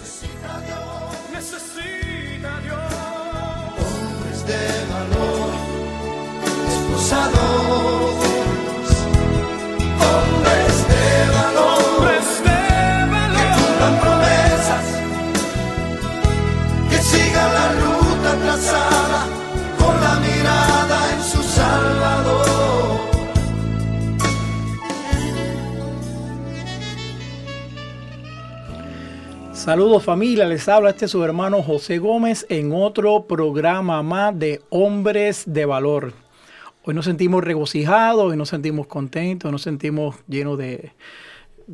Necesita Dios, necesita Saludos familia, les habla este su hermano José Gómez en otro programa más de Hombres de Valor. Hoy nos sentimos regocijados, hoy nos sentimos contentos, hoy nos sentimos llenos de,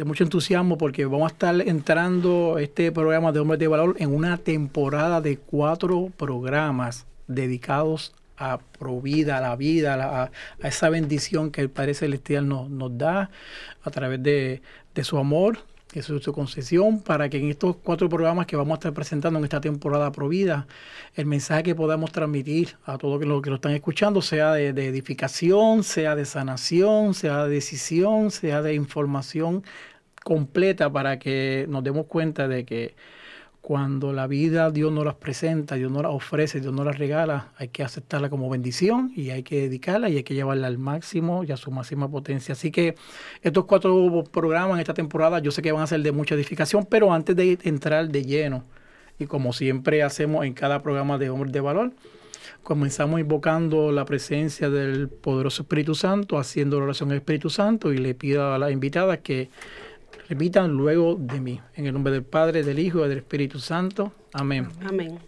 mucho entusiasmo porque vamos a estar entrando este programa de Hombres de Valor en una temporada de cuatro programas dedicados a provida, a la vida, a, la- esa bendición que el Padre Celestial nos, da a través de su amor, de su, su concesión, para que en estos cuatro programas que vamos a estar presentando en esta temporada provida, el mensaje que podamos transmitir a todos los que lo están escuchando sea de edificación, sea de sanación, sea de decisión, sea de información completa para que nos demos cuenta de que cuando la vida Dios nos las presenta, Dios nos las ofrece, Dios nos las regala, hay que aceptarla como bendición y hay que dedicarla y hay que llevarla al máximo y a su máxima potencia. Así que estos cuatro programas en esta temporada yo sé que van a ser de mucha edificación, pero antes de entrar de lleno, y como siempre hacemos en cada programa de Hombres de Valor, comenzamos invocando la presencia del poderoso Espíritu Santo, haciendo la oración al Espíritu Santo y le pido a las invitadas que repitan luego de mí. En el nombre del Padre, del Hijo y del Espíritu Santo. Amén. Amén.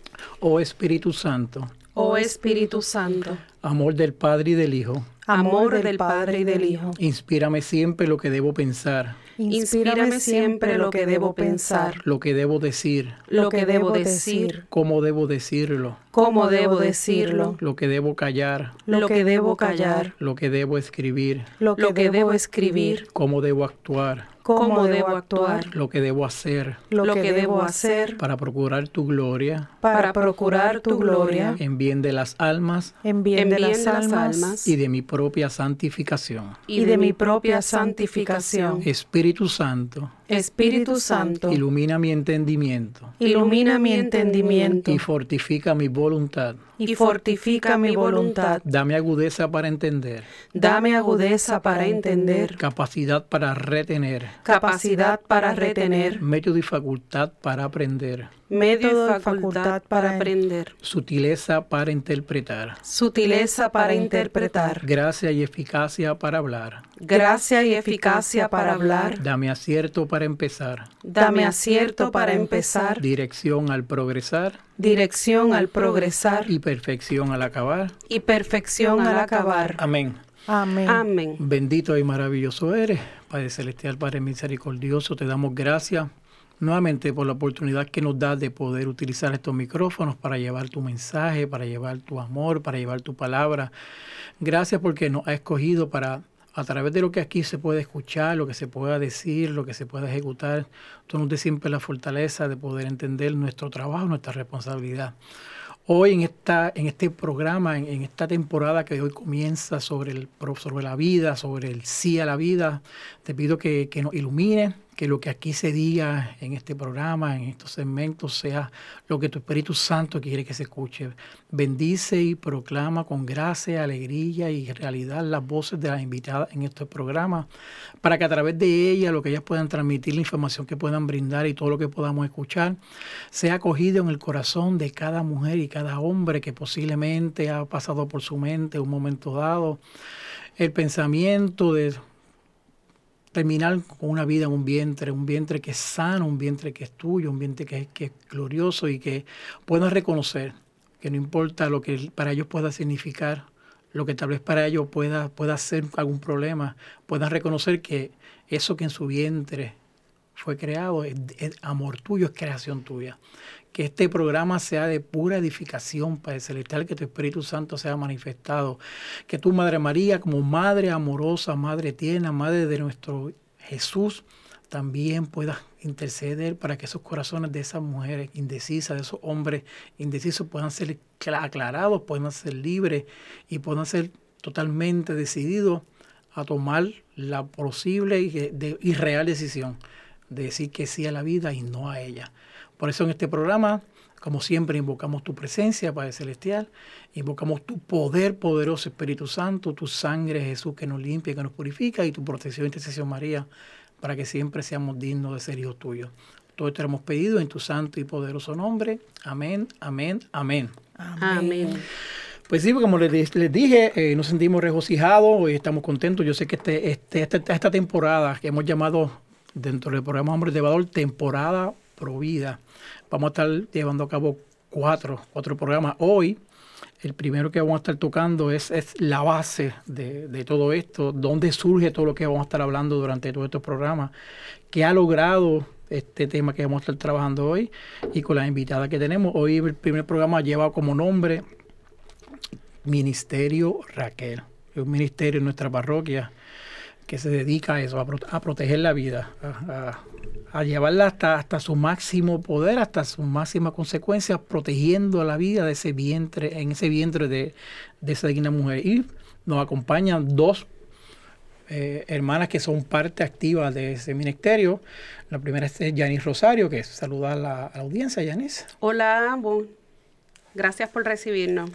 Oh Espíritu Santo, Oh Espíritu Santo, amor del Padre y del Hijo, amor del Padre y del Hijo, inspírame siempre lo que debo pensar, inspírame siempre lo que debo pensar, lo que debo decir, lo que debo decir, cómo debo decirlo, cómo debo decirlo, lo que debo callar, lo que debo callar, lo que debo escribir, lo que debo escribir, cómo debo actuar, cómo debo actuar, lo que debo hacer. Lo que debo hacer para procurar tu gloria. Para procurar tu gloria. en bien de las almas. En bien, en de, bien las de las almas, almas. Y de mi propia santificación. y de mi propia santificación. Espíritu Santo, Espíritu Santo, ilumina mi entendimiento. Ilumina mi entendimiento. Y fortifica mi voluntad. Y fortifica mi voluntad. Dame agudeza para entender, Dame agudeza para entender, capacidad para retener, capacidad para retener, método y facultad para aprender, método y facultad para aprender, sutileza para interpretar, sutileza para interpretar, gracia y eficacia para hablar. gracia y eficacia para hablar. Dame acierto para empezar, Dame acierto para empezar, dirección al progresar dirección al progresar y perfección al acabar. y perfección al acabar. Amén. Amén. Amén. Bendito y maravilloso eres, Padre Celestial, Padre Misericordioso. Te damos gracias nuevamente por la oportunidad que nos das de poder utilizar estos micrófonos para llevar tu mensaje, para llevar tu amor, para llevar tu palabra. Gracias porque nos ha escogido para, a través de lo que aquí se puede escuchar, lo que se pueda decir, lo que se pueda ejecutar, tú nos siempre la fortaleza de poder entender nuestro trabajo, nuestra responsabilidad. Hoy en, esta, en este programa, en, esta temporada que hoy comienza sobre, el, sobre la vida, sobre el sí a la vida, te pido que, que nos ilumine, que lo que aquí se diga en este programa, en estos segmentos, sea lo que tu Espíritu Santo quiere que se escuche. Bendice y proclama con gracia, alegría y realidad las voces de las invitadas en estos programas, para que a través de ellas, lo que ellas puedan transmitir, la información que puedan brindar y todo lo que podamos escuchar, sea acogido en el corazón de cada mujer y cada hombre que posiblemente ha pasado por su mente un momento dado el pensamiento de terminar con una vida en un vientre, un vientre que es sano, un vientre que es tuyo, un vientre que, es- glorioso y que puedan reconocer que no importa lo que para ellos pueda significar, lo que tal vez para ellos pueda, pueda ser algún problema, puedan reconocer que eso que en su vientre fue creado es amor tuyo, es creación tuya. Que este programa sea de pura edificación para el celestial, que tu Espíritu Santo sea manifestado. Que tu Madre María, como Madre amorosa, Madre tierna, Madre de nuestro Jesús, también pueda interceder para que esos corazones de esas mujeres indecisas, de esos hombres indecisos, puedan ser cla- aclarados, puedan ser libres y puedan ser totalmente decididos a tomar la posible y, y real decisión de decir que sí a la vida y no a ella. Por eso en este programa, como siempre, invocamos tu presencia, Padre Celestial, invocamos tu poder poderoso, Espíritu Santo, tu sangre, Jesús, que nos limpia, que nos purifica, y tu protección, intercesión, María, para que siempre seamos dignos de ser hijos tuyos. Todo esto hemos pedido en tu santo y poderoso nombre. Amén, amén, amén. Amén. Pues sí, como les, les dije, eh, nos sentimos regocijados y estamos contentos. Yo sé que este, este, este- esta temporada que hemos llamado dentro del programa Hombre de Valor, temporada Provida, vamos a estar llevando a cabo cuatro, cuatro programas. Hoy, el primero que vamos a estar tocando es, es la base de, de todo esto, dónde surge todo lo que vamos a estar hablando durante todos estos programas, qué ha logrado este tema que vamos a estar trabajando hoy y con la invitada que tenemos. Hoy el primer programa lleva como nombre Ministerio Raquel. Es un ministerio en nuestra parroquia que se dedica a eso, a, pro- a proteger la vida, a, a- a llevarla hasta, hasta su máximo poder, hasta sus máximas consecuencias, protegiendo la vida de ese vientre, en ese vientre de, de esa digna mujer. Y nos acompañan dos eh, hermanas que son parte activa de ese ministerio. La primera es Yanis Rosario, que saluda a la, a la audiencia, Yanis. Hola, bu- gracias por recibirnos.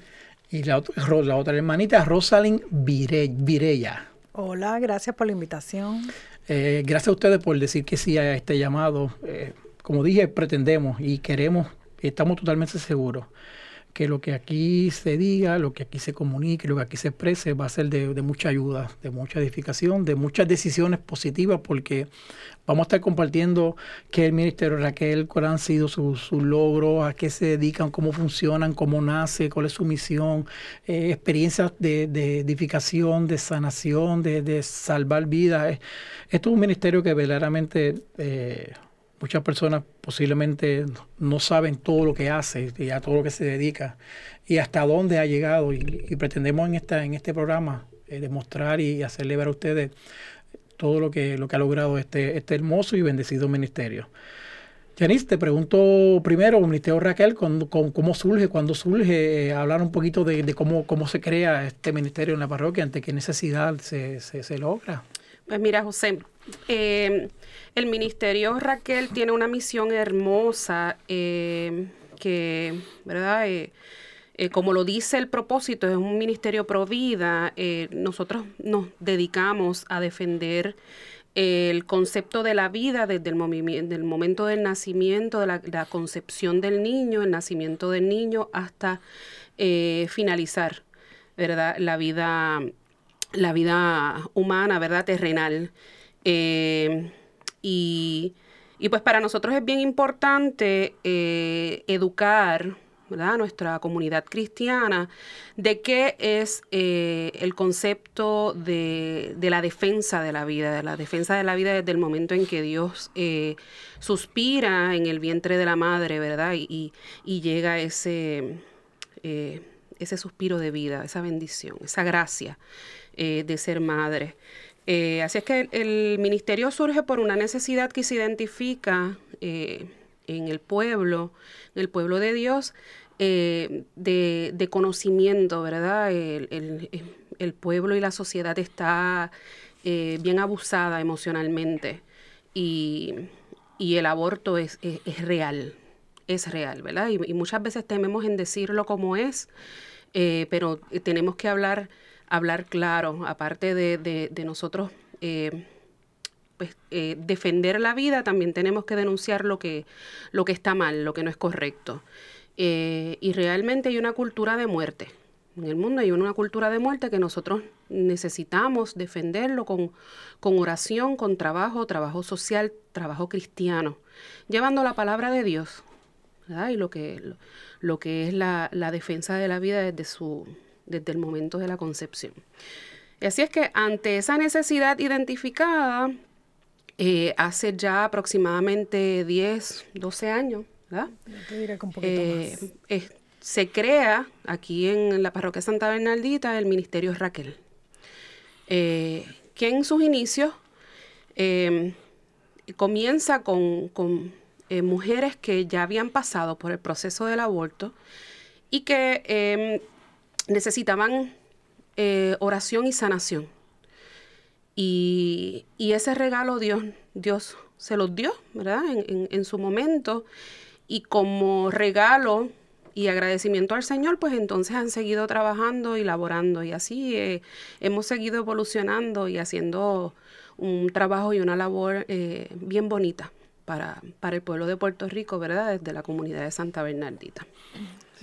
Y la, otra- Ro- la otra hermanita, Rosalind Vire- Virella. Hola, gracias por la invitación. Eh, gracias a ustedes por decir que sí a este llamado. Eh, como dije, pretendemos y queremos, estamos totalmente seguros que lo que aquí se diga, lo que aquí se comunique, lo que aquí se exprese va a ser de, de mucha ayuda, de mucha edificación, de muchas decisiones positivas, porque vamos a estar compartiendo qué el Ministerio Raquel, cuáles han sido sus sus logros, a qué se dedican, cómo funcionan, cómo nace, cuál es su misión, eh, experiencias de, de edificación, de sanación, de, de salvar vidas. Esto es un ministerio que verdaderamente eh, muchas personas posiblemente no saben todo lo que hace y a todo lo que se dedica y hasta dónde ha llegado y, y pretendemos en esta en este programa eh, demostrar y hacerle ver a ustedes todo lo que lo que ha logrado este este hermoso y bendecido ministerio. Janice, te pregunto primero, Ministerio Raquel, ¿cuándo- cómo, cómo surge, cuándo surge, eh, hablar un poquito de, cómo, cómo se crea este ministerio en la parroquia, ante qué necesidad se, se, logra. Pues mira, José, eh, el Ministerio Raquel tiene una misión hermosa eh, que, ¿verdad? Eh, como lo dice el propósito, es un ministerio pro vida. eh, nosotros nos dedicamos a defender el concepto de la vida desde el, momento del nacimiento, de la, concepción del niño, el nacimiento del niño, hasta eh, finalizar, ¿verdad? La vida la vida humana, ¿verdad? Terrenal. Y, y pues para nosotros es bien importante educar, nuestra comunidad cristiana de qué es eh, el concepto de, de la defensa de la vida, de la defensa de la vida desde el momento en que Dios eh, suspira en el vientre de la madre, ¿verdad? Y, y- llega ese, eh, ese suspiro de vida, esa bendición, esa gracia de ser madre. Así es que el, ministerio surge por una necesidad que se identifica en el pueblo, en el pueblo de Dios, eh, de, de conocimiento, ¿verdad? El, el- el pueblo y la sociedad está eh, bien abusada emocionalmente y, y el aborto es, es- es real, es real, ¿verdad? Y, muchas veces tememos en decirlo como es, eh, pero tenemos que hablar, hablar claro, aparte de, de- de nosotros pues, eh, defender la vida, también tenemos que denunciar lo que, lo que está mal, lo que no es correcto. Eh, y realmente hay una cultura de muerte. En el mundo hay una cultura de muerte que nosotros necesitamos defenderlo con, con oración, con trabajo, trabajo social, trabajo cristiano, llevando la palabra de Dios y lo que, lo que es la, la defensa de la vida desde, su, desde el momento de la concepción. Y así es que ante esa necesidad identificada, eh, hace ya aproximadamente 10, 12 años, ¿verdad? Yo te diré que un poquito Eh, más. se crea aquí en la parroquia Santa Bernaldita el Ministerio Raquel, eh, que en sus inicios eh, comienza con, con, eh, mujeres que ya habían pasado por el proceso del aborto y que eh, necesitaban oración y sanación. Y, y ese regalo Dios, Dios se los dio, ¿verdad? En, en- su momento. Y como regalo y agradecimiento al Señor, pues entonces han seguido trabajando y laborando. Y así eh, hemos seguido evolucionando y haciendo un trabajo y una labor eh, bien bonita para, para el pueblo de Puerto Rico, ¿verdad? Desde la comunidad de Santa Bernardita.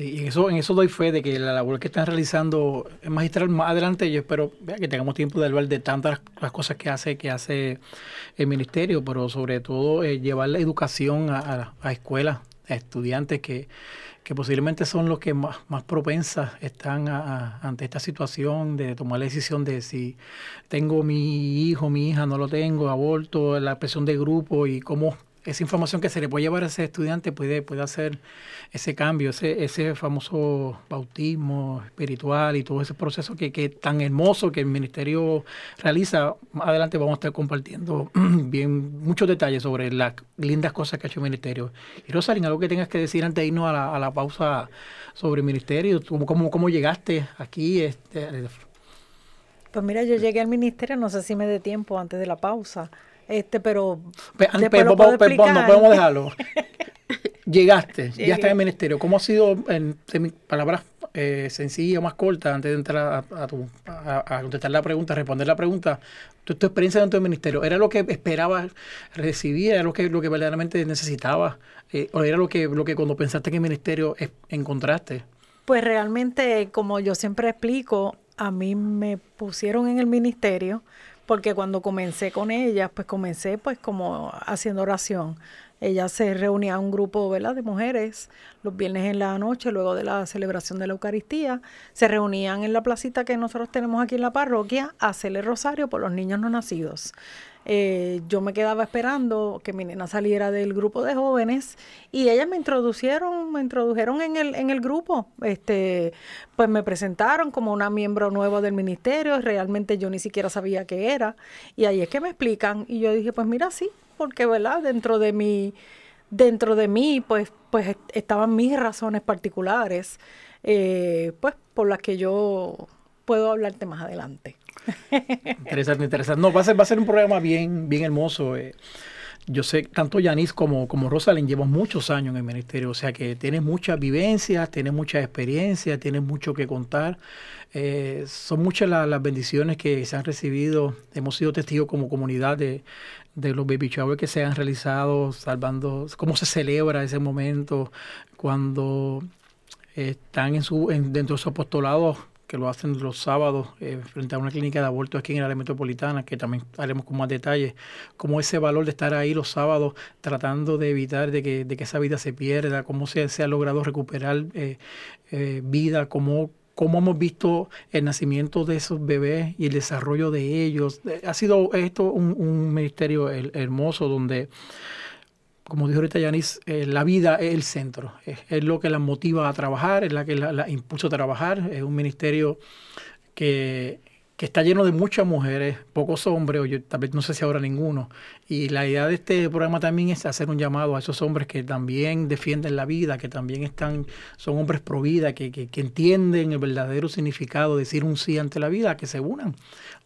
Y eso, en eso doy fe de que la labor que están realizando es magistral. Más adelante yo espero que tengamos tiempo de hablar de tantas las cosas que hace, que hace el ministerio, pero sobre todo eh, llevar la educación a, a, a escuelas, a estudiantes que, que posiblemente son los que más, más propensas están a- ante esta situación de tomar la decisión de si tengo mi hijo, mi hija, no lo tengo, aborto, la presión de grupo y cómo esa información que se le puede llevar a ese estudiante puede, puede hacer ese cambio, ese, ese famoso bautismo espiritual y todo ese proceso que, que tan hermoso que el ministerio realiza. Más adelante vamos a estar compartiendo bien muchos detalles sobre las lindas cosas que ha hecho el ministerio. Y Rosalind, algo que tengas que decir antes de irnos a la, a la pausa sobre el ministerio, ¿Cómo, cómo, cómo llegaste aquí? Este, Pues mira, yo llegué al ministerio, no sé si me dé tiempo antes de la pausa, este, pero Pe- no podemos dejarlo. Llegaste, ya Llegué. estás en el ministerio. ¿Cómo ha sido, en palabras eh, sencillas más cortas, antes de entrar a, a tu- a- a contestar la pregunta, responder la pregunta, tu, tu experiencia dentro del ministerio? ¿Era lo que esperabas recibir? ¿Era lo que, lo que verdaderamente necesitabas? Eh, ¿O era lo que, lo que cuando pensaste en el ministerio es- encontraste? Pues realmente, como yo siempre explico, a mí me pusieron en el ministerio porque cuando comencé con ellas, pues comencé pues como haciendo oración. Ellas se reunían un grupo ¿verdad? de mujeres los viernes en la noche, luego de la celebración de la Eucaristía, se reunían en la placita que nosotros tenemos aquí en la parroquia a hacerle rosario por los niños no nacidos. Eh, yo me quedaba esperando que mi nena saliera del grupo de jóvenes y ellas me introducieron, me introdujeron en el, en el grupo. Este, pues me presentaron como una miembro nueva del ministerio, realmente yo ni siquiera sabía qué era. Y ahí es que me explican. Y yo dije, pues mira, sí, porque verdad, dentro de mi, dentro de mí, pues, pues est- estaban mis razones particulares, eh, pues, por las que yo puedo hablarte más adelante. Interesante, interesante. No, va a ser, va a ser un programa bien, bien hermoso. eh. Yo sé, tanto Yanis como, como Rosalind llevan muchos años en el ministerio, o sea que tienes muchas vivencias, tienes mucha experiencia, tienes mucho que contar. Eh, son muchas la- las bendiciones que se han recibido. Hemos sido testigos como comunidad de, de los baby showers que se han realizado, salvando, cómo se celebra ese momento cuando están en su, en- dentro de su apostolado que lo hacen los sábados eh, frente a una clínica de aborto aquí en el área metropolitana, que también haremos con más detalles, como ese valor de estar ahí los sábados tratando de evitar de que, de que esa vida se pierda, cómo se, se ha logrado recuperar eh, eh, vida, cómo, cómo hemos visto el nacimiento de esos bebés y el desarrollo de ellos. Ha sido esto un, un ministerio her- hermoso donde como dijo ahorita Yanis, eh, la vida es el centro, es, lo que la motiva a trabajar, es la que la, la impulsa a trabajar, es un ministerio que, que está lleno de muchas mujeres, pocos hombres, o yo tal vez no sé si ahora ninguno. Y la idea de este programa también es hacer un llamado a esos hombres que también defienden la vida, que también están, son hombres pro vida, que, que, que entienden el verdadero significado de decir un sí ante la vida, que se unan.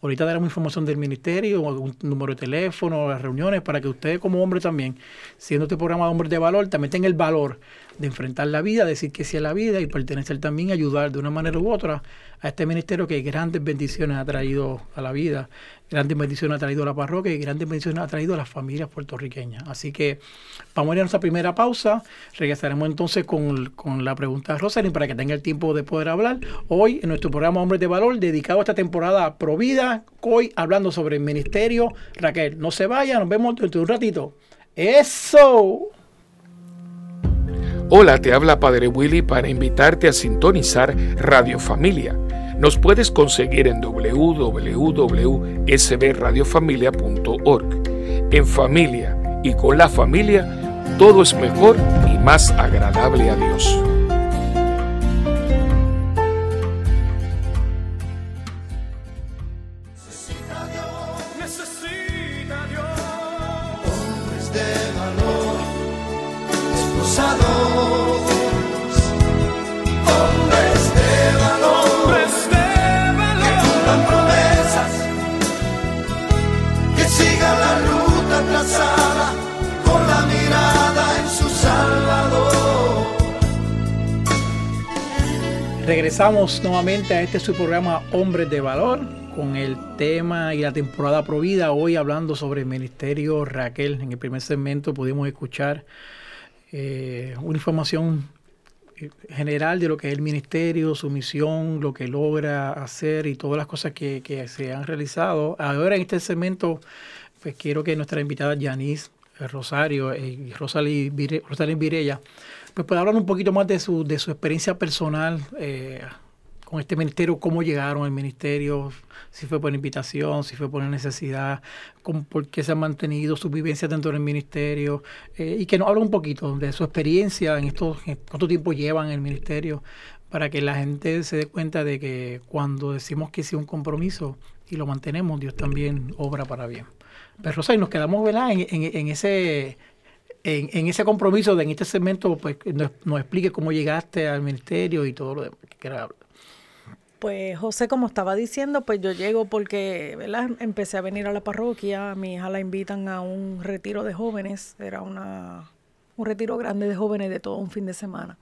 Ahorita daremos información del ministerio, un número de teléfono, las reuniones, para que ustedes como hombre también, siendo este programa de hombres de valor, también tengan el valor de enfrentar la vida, decir que sí a la vida y pertenecer también, ayudar de una manera u otra a este ministerio que grandes bendiciones ha traído a la vida, grandes bendiciones ha traído a la parroquia y grandes bendiciones ha traído a las familias puertorriqueñas. Así que vamos a ir a nuestra primera pausa. Regresaremos entonces con, con la pregunta de Rosalind para que tenga el tiempo de poder hablar. Hoy en nuestro programa Hombres de Valor, dedicado a esta temporada a Provida, hoy hablando sobre el ministerio. Raquel, no se vaya, nos vemos dentro de un ratito. ¡Eso! Hola, te habla Padre Willy para invitarte a sintonizar Radio Familia. Nos puedes conseguir en www.sbradiofamilia.org. En familia y con la familia, todo es mejor y más agradable a Dios. Regresamos nuevamente a este su programa Hombres de Valor con el tema y la temporada provida. Hoy hablando sobre el Ministerio Raquel. En el primer segmento pudimos escuchar eh, una información eh, general de lo que es el ministerio, su misión, lo que logra hacer y todas las cosas que, se han realizado. Ahora en este segmento, pues quiero que nuestra invitada Yanis Rosario y Rosalí Vire, Rosalín Virella pues puede hablar un poquito más de su, de su experiencia personal eh, con este ministerio, cómo llegaron al ministerio, si fue por invitación, si fue por necesidad, por qué se han mantenido su vivencia dentro del ministerio, eh, y que nos hable un poquito de su experiencia en estos, cuánto tiempo llevan en el ministerio, para que la gente se dé cuenta de que cuando decimos que sí un compromiso y lo mantenemos, Dios también obra para bien. Pero Rosa, nos quedamos en, en ese en, en, ese compromiso de en este segmento, pues nos, nos, explique cómo llegaste al ministerio y todo lo demás que quieras hablar. Pues José, como estaba diciendo, pues yo llego porque ¿verdad? empecé a venir a la parroquia, a mi hija la invitan a un retiro de jóvenes, era una, un retiro grande de jóvenes de todo un fin de semana.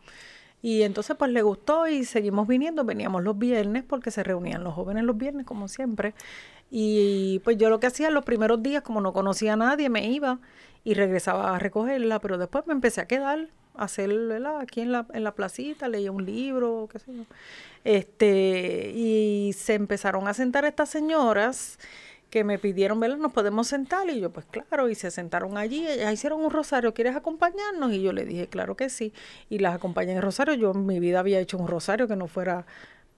Y entonces pues le gustó y seguimos viniendo, veníamos los viernes porque se reunían los jóvenes los viernes como siempre. Y pues yo lo que hacía los primeros días, como no conocía a nadie, me iba y regresaba a recogerla, pero después me empecé a quedar, a hacer, Aquí en la, en la placita, leía un libro, qué sé yo. Este, y se empezaron a sentar estas señoras que me pidieron, ¿verdad? Nos podemos sentar y yo, pues claro, y se sentaron allí, ellas hicieron un rosario, ¿quieres acompañarnos? Y yo le dije, claro que sí, y las acompañé en rosario, yo en mi vida había hecho un rosario que no fuera,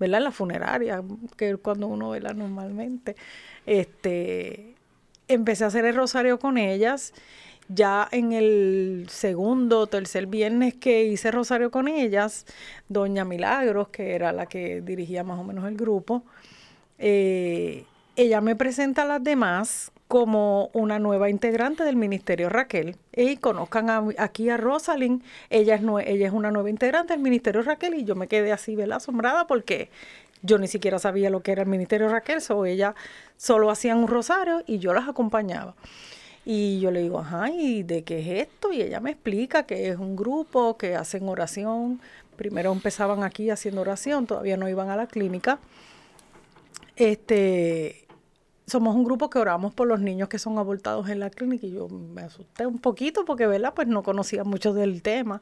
¿verdad? La funeraria, que cuando uno vela normalmente, este, empecé a hacer el rosario con ellas ya en el segundo tercer viernes que hice Rosario con ellas, Doña Milagros, que era la que dirigía más o menos el grupo, eh, ella me presenta a las demás como una nueva integrante del Ministerio Raquel. Y conozcan aquí a Rosalind, ella es, ella es una nueva integrante del Ministerio Raquel y yo me quedé así, ¿verdad? Asombrada porque yo ni siquiera sabía lo que era el Ministerio Raquel, o ella solo hacían un rosario y yo las acompañaba. Y yo le digo, ajá, ¿y de qué es esto? Y ella me explica que es un grupo que hacen oración. Primero empezaban aquí haciendo oración, todavía no iban a la clínica. Este, somos un grupo que oramos por los niños que son abortados en la clínica y yo me asusté un poquito porque, ¿verdad? Pues no conocía mucho del tema.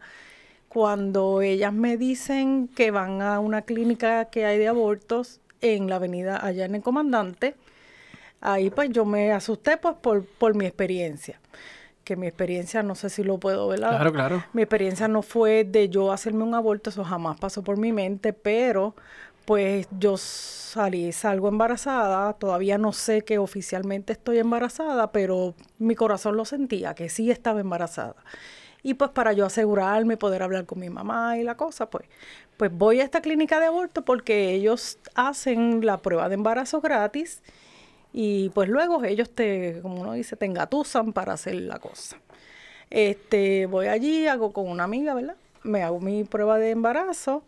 Cuando ellas me dicen que van a una clínica que hay de abortos en la avenida allá en el Comandante, ahí pues yo me asusté pues por, por mi experiencia que mi experiencia, no sé si lo puedo ver. Claro, claro. Mi experiencia no fue de yo hacerme un aborto, eso jamás pasó por mi mente, pero pues yo salí, salgo embarazada, todavía no sé que oficialmente estoy embarazada, pero mi corazón lo sentía, que sí estaba embarazada. Y pues para yo asegurarme, poder hablar con mi mamá y la cosa, pues, pues voy a esta clínica de aborto porque ellos hacen la prueba de embarazo gratis y pues luego ellos te, como uno dice, te engatusan para hacer la cosa. Este, voy allí, hago con una amiga, ¿verdad? Me hago mi prueba de embarazo.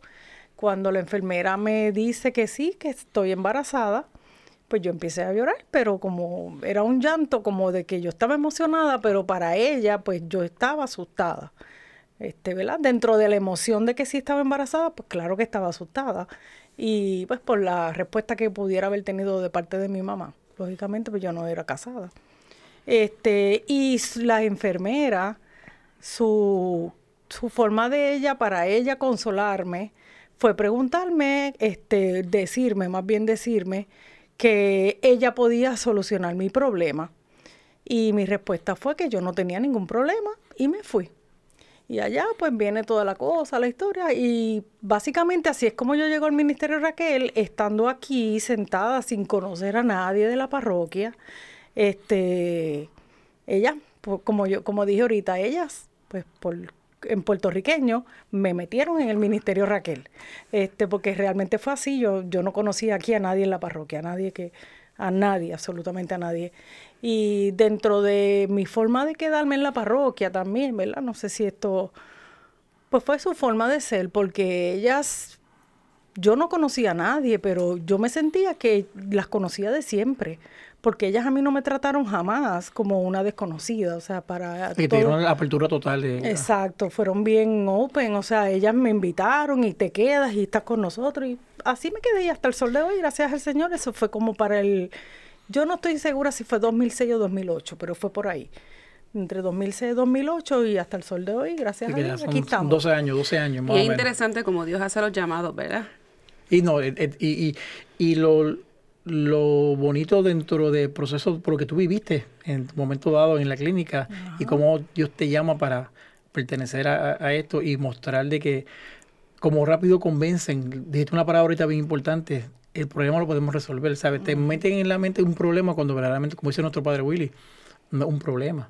Cuando la enfermera me dice que sí, que estoy embarazada, pues yo empecé a llorar, pero como era un llanto como de que yo estaba emocionada, pero para ella, pues yo estaba asustada. Este, ¿verdad? Dentro de la emoción de que sí estaba embarazada, pues claro que estaba asustada. Y pues por la respuesta que pudiera haber tenido de parte de mi mamá lógicamente, pues yo no era casada. Este, y la enfermera, su, su forma de ella, para ella consolarme, fue preguntarme, este, decirme, más bien decirme, que ella podía solucionar mi problema. Y mi respuesta fue que yo no tenía ningún problema y me fui. Y allá pues viene toda la cosa, la historia. Y básicamente así es como yo llego al Ministerio Raquel, estando aquí sentada sin conocer a nadie de la parroquia. Este, ella, como yo, como dije ahorita, ellas, pues en puertorriqueño me metieron en el ministerio Raquel este porque realmente fue así yo yo no conocía aquí a nadie en la parroquia a nadie que a nadie absolutamente a nadie y dentro de mi forma de quedarme en la parroquia también, ¿verdad? No sé si esto, pues fue su forma de ser, porque ellas, yo no conocía a nadie, pero yo me sentía que las conocía de siempre, porque ellas a mí no me trataron jamás como una desconocida, o sea, para... Te todo- dieron la apertura total de... Exacto, fueron bien open, o sea, ellas me invitaron y te quedas y estás con nosotros y así me quedé y hasta el sol de hoy, gracias al Señor, eso fue como para el, yo no estoy segura si fue 2006 o 2008, pero fue por ahí, entre 2006 y 2008 y hasta el sol de hoy, gracias Sí, a Dios, aquí estamos. 12 años, 12 años más Y es menos. interesante como Dios hace los llamados, ¿verdad? Y no, eh, eh, y, y, y lo, lo bonito dentro del proceso, por lo que tú viviste en tu momento dado en la clínica y cómo Dios te llama para pertenecer a, a- a esto y mostrar de que como rápido convencen, dijiste una palabra ahorita bien importante, el problema lo podemos resolver, ¿sabes? Te meten en la mente un problema cuando verdaderamente, como dice nuestro padre Willy, no un problema.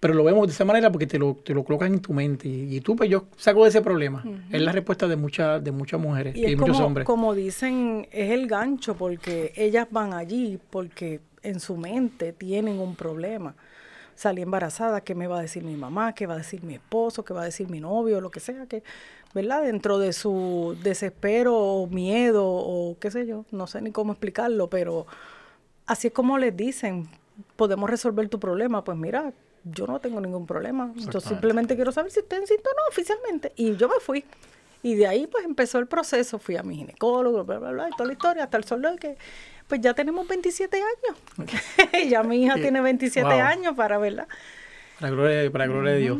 Pero lo vemos de esa manera porque te lo, te lo colocan en tu mente. Y, y tú, pues yo saco de ese problema. Es la respuesta de muchas de muchas mujeres y, Y muchos como, hombres. como dicen, es el gancho porque ellas van allí porque en su mente tienen un problema. Salí embarazada, ¿qué me va a decir mi mamá? ¿Qué va a decir mi esposo? ¿Qué va a decir mi novio? Lo que sea, que, ¿verdad? Dentro de su desespero o miedo o qué sé yo, no sé ni cómo explicarlo, pero así es como les dicen, podemos resolver tu problema. Pues mira, yo no tengo ningún problema. Yo simplemente quiero saber si estoy en cinta o no oficialmente. Y yo me fui. Y de ahí pues empezó el proceso. Fui a mi ginecólogo, bla, bla, bla, y toda la historia, hasta el sol de hoy que pues ya tenemos 27 años. ya mi hija tiene 27 Wow. años para verla. Para gloria, para gloria de Dios.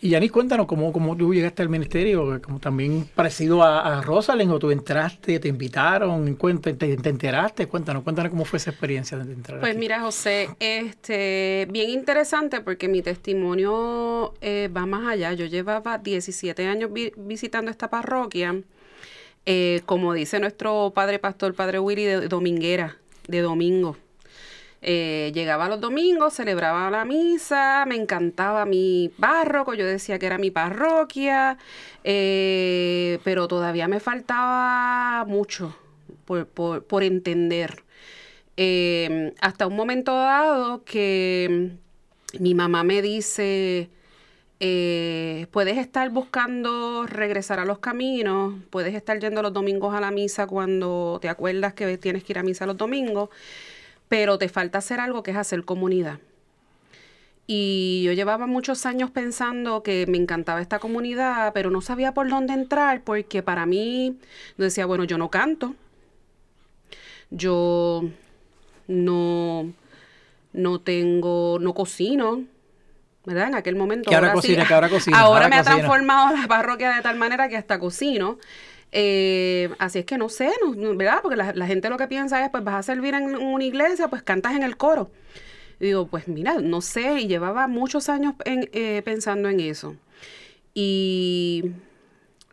Y Yanis, cuéntanos cómo, cómo tú llegaste al ministerio, como también parecido a, a Rosalind, o tú entraste, te invitaron, te, te enteraste, cuéntanos, cuéntanos cómo fue esa experiencia de entrar Pues aquí. mira, José, este, bien interesante porque mi testimonio eh, va más allá. Yo llevaba 17 años vi- visitando esta parroquia, eh, como dice nuestro padre pastor, padre Willy, de dominguera, de domingo. Eh, llegaba los domingos, celebraba la misa, me encantaba mi párroco, yo decía que era mi parroquia, eh, pero todavía me faltaba mucho por, por- por entender. Eh, hasta un momento dado que mi mamá me dice, puedes estar buscando regresar a los caminos, puedes estar yendo los domingos a la misa cuando te acuerdas que tienes que ir a misa los domingos, pero te falta hacer algo que es hacer comunidad. Y yo llevaba muchos años pensando que me encantaba esta comunidad, pero no sabía por dónde entrar porque para mí, yo decía, bueno, yo no canto, yo no, no tengo, no cocino, ¿verdad? En aquel momento. Que ahora cocina, que ahora cocina, Ahora, ahora me ha transformado la parroquia de tal manera que hasta cocino. Eh, así es que no sé, no- ¿verdad? Porque la, gente lo que piensa es, pues vas a servir en una iglesia, pues cantas en el coro. Y digo, pues mira, no sé, y llevaba muchos años eh, pensando en eso. Y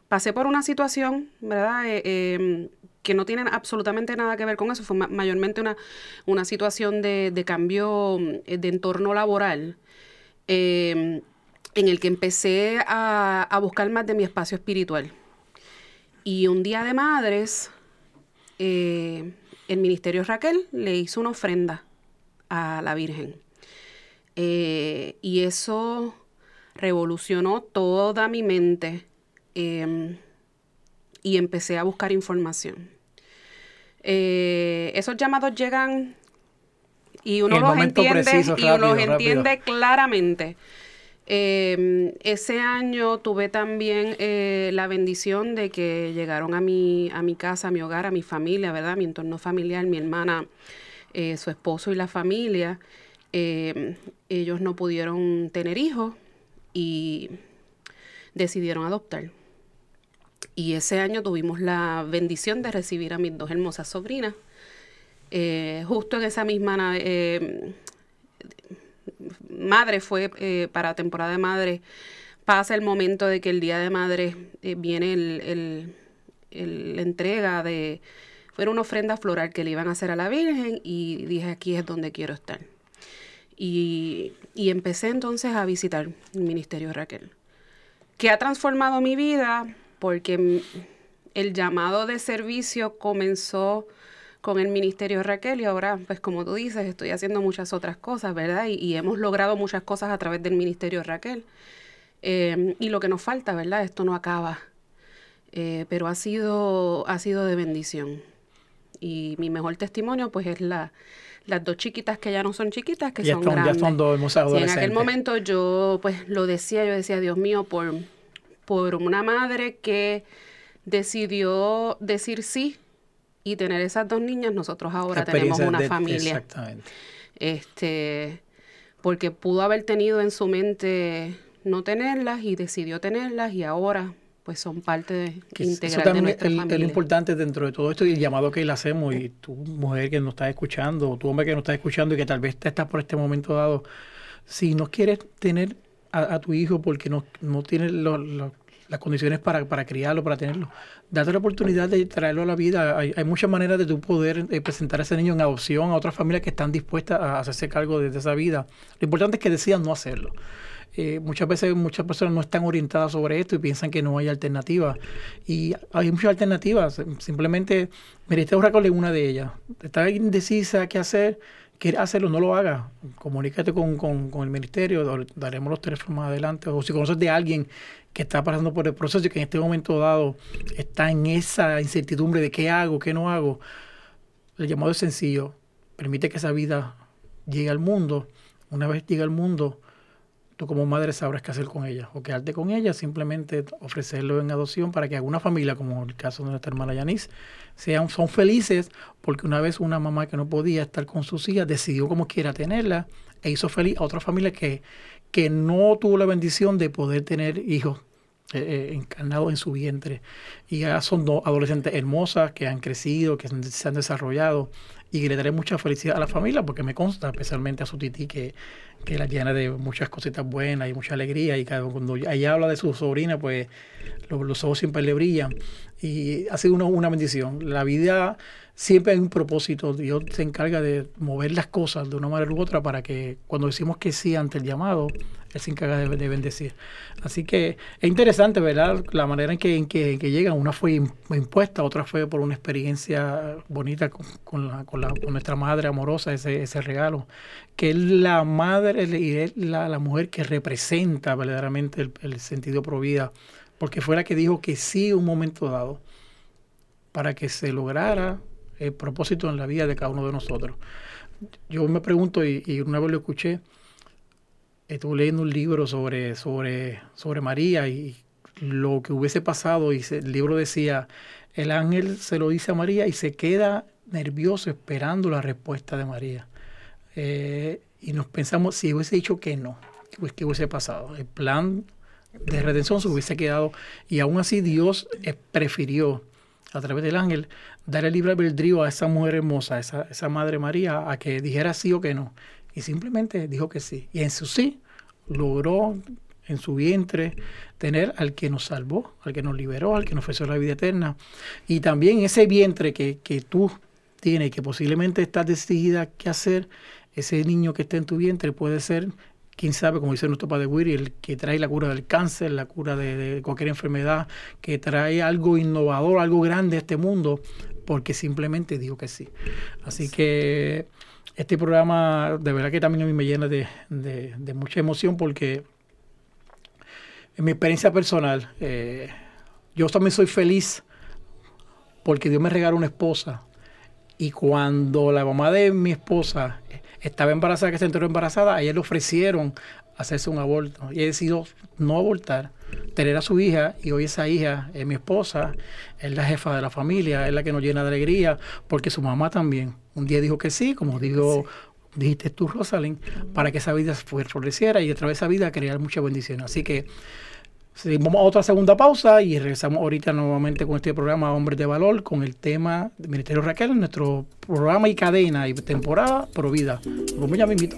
pasé por una situación, ¿verdad? Eh, eh, que no tiene absolutamente nada que ver con eso. Fue ma- mayormente una, una situación de, cambio de entorno laboral, eh, en el que empecé a buscar más de mi espacio espiritual. Y un día de madres, eh, el Ministerio Raquel le hizo una ofrenda a la Virgen. Eh, y eso revolucionó toda mi mente eh, y empecé a buscar información. Esos llamados llegan y uno los entiende preciso, y uno los rápido. entiende claramente. Eh, ese año tuve también eh, la bendición de que llegaron a mi, a mi casa, a mi hogar, a mi familia, ¿verdad? Mi entorno familiar, mi hermana, eh, su esposo y la familia. Eh, ellos no pudieron tener hijos y decidieron adoptar. Y ese año tuvimos la bendición de recibir a mis dos hermosas sobrinas. Eh, justo en esa misma madre fue eh, para temporada de madre pasa el momento de que el día de madre eh, viene el, el- la entrega de fue una ofrenda floral que le iban a hacer a la Virgen y dije aquí es donde quiero estar y, y empecé entonces a visitar el ministerio Raquel que ha transformado mi vida porque el llamado de servicio comenzó con el Ministerio Raquel y ahora, pues como tú dices, estoy haciendo muchas otras cosas, ¿verdad? Y, y hemos logrado muchas cosas a través del Ministerio Raquel. Eh, y lo que nos falta, ¿verdad? Esto no acaba. Eh, pero ha sido, ha sido de bendición. Y mi mejor testimonio, pues, es la, las dos chiquitas que ya no son chiquitas, que Ya son ya grandes. son dos hermosas Sí, en aquel momento yo pues lo decía, yo decía, Dios mío, por, por una madre que decidió decir sí y tener esas dos niñas, nosotros ahora tenemos una de- familia. Exactamente. Este, porque pudo haber tenido en su mente no tenerlas y decidió tenerlas y ahora pues son parte de- Que eso integral de también nuestra es, el- es familia. lo importante dentro de todo esto y el llamado que le hacemos y tu mujer que nos está escuchando o tu hombre que nos está escuchando y que tal vez te estás por este momento dado, si no quieres tener a, a tu hijo porque no, no tienes lo- lo- las condiciones para, para criarlo, para tenerlo, date la oportunidad de traerlo a la vida. Hay, muchas maneras de tú poder eh, presentar a ese niño en adopción a otras familias que están dispuestas a hacerse cargo de, esa vida. Lo importante es que decidan no hacerlo. Eh, muchas veces muchas personas no están orientadas sobre esto y piensan que no hay alternativas. Y hay muchas alternativas. Simplemente, mire, este es una de ellas. Está indecisa qué hacer, quiere hacerlo, no lo haga. Comunícate con, con- con el ministerio, dar- daremos los teléfonos más adelante. O si conoces de alguien que está pasando por el proceso y que en este momento dado está en esa incertidumbre de qué hago, qué no hago, el llamado es sencillo. Permite que esa vida llegue al mundo. Una vez llegue al mundo, tú como madre sabrás qué hacer con ella. O quedarte con ella, simplemente ofrecerlo en adopción para que alguna familia, como el caso de nuestra hermana Yanis, sean, felices porque una vez una mamá que no podía estar con sus hijas decidió como quiera tenerla e hizo feliz a otra familia que, que no tuvo la bendición de poder tener hijos eh, eh, encarnados en su vientre. Y ya son dos adolescentes hermosas que han crecido, que se han desarrollado y le daré mucha felicidad a la familia porque me consta, especialmente a su tití, que, que la llena de muchas cositas buenas y mucha alegría. Y cuando ella habla de su sobrina, pues lo- los ojos siempre le brillan. Y ha sido una, una bendición. La vida siempre hay un propósito. Dios se encarga de mover las cosas de una manera u otra para que cuando decimos que sí ante el llamado, Él se encarga de, de bendecir. Así que es interesante, ¿verdad? La manera en que, en que, en que llegan. Una fue im- impuesta, otra fue por una experiencia bonita con, con la- con la- con nuestra madre amorosa, ese, ese regalo. Que es la madre y es la, la mujer que representa verdaderamente el, el sentido pro vida, porque fue la que dijo que sí un momento dado para que se lograra el propósito en la vida de cada uno de nosotros. Yo me pregunto, y, una vez lo escuché, estuve leyendo un libro sobre, sobre, sobre María y lo que hubiese pasado, y el libro decía, el ángel se lo dice a María y se queda nervioso esperando la respuesta de María. Eh, y nos pensamos, si hubiese dicho que no, qué hubiese pasado. El plan de redención se hubiese quedado, y aún así Dios eh, prefirió a través del ángel, dar el libre albedrío a esa mujer hermosa, esa, esa madre María, a que dijera sí o que no. Y simplemente dijo que sí. Y en su sí logró en su vientre tener al que nos salvó, al que nos liberó, al que nos ofreció la vida eterna. Y también ese vientre que, que tú tienes, que posiblemente estás decidida qué hacer, ese niño que está en tu vientre puede ser, quién sabe, como dice nuestro padre Willy, el que trae la cura del cáncer, la cura de, de cualquier enfermedad, que trae algo innovador, algo grande a este mundo, porque simplemente dijo que sí. Así que este programa de verdad que también a mí me llena de, de- de mucha emoción porque en mi experiencia personal, eh, yo también soy feliz porque Dios me regaló una esposa. Y cuando la mamá de mi esposa estaba embarazada, que se enteró embarazada, a ella le ofrecieron hacerse un aborto. Y ella decidió no abortar, tener a su hija y hoy esa hija es mi esposa, es la jefa de la familia, es la que nos llena de alegría porque su mamá también un día dijo que sí, como dijo dijiste tú, Rosalind, para que esa vida fue- floreciera y a través de esa vida crear mucha bendición. Así que vamos a otra segunda pausa y regresamos ahorita nuevamente con este programa Hombres de Valor con el tema del Ministerio Raquel, nuestro programa y cadena y temporada Pro Vida. Nos vemos ya mismito.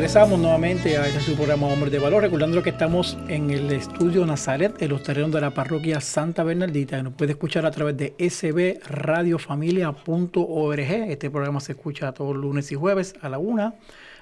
Regresamos nuevamente a este programa Hombres de Valor, recordando que estamos en el estudio Nazaret, en los terrenos de la parroquia Santa Bernardita, y nos puede escuchar a través de sbradiofamilia.org. Este programa se escucha todos los lunes y jueves a la una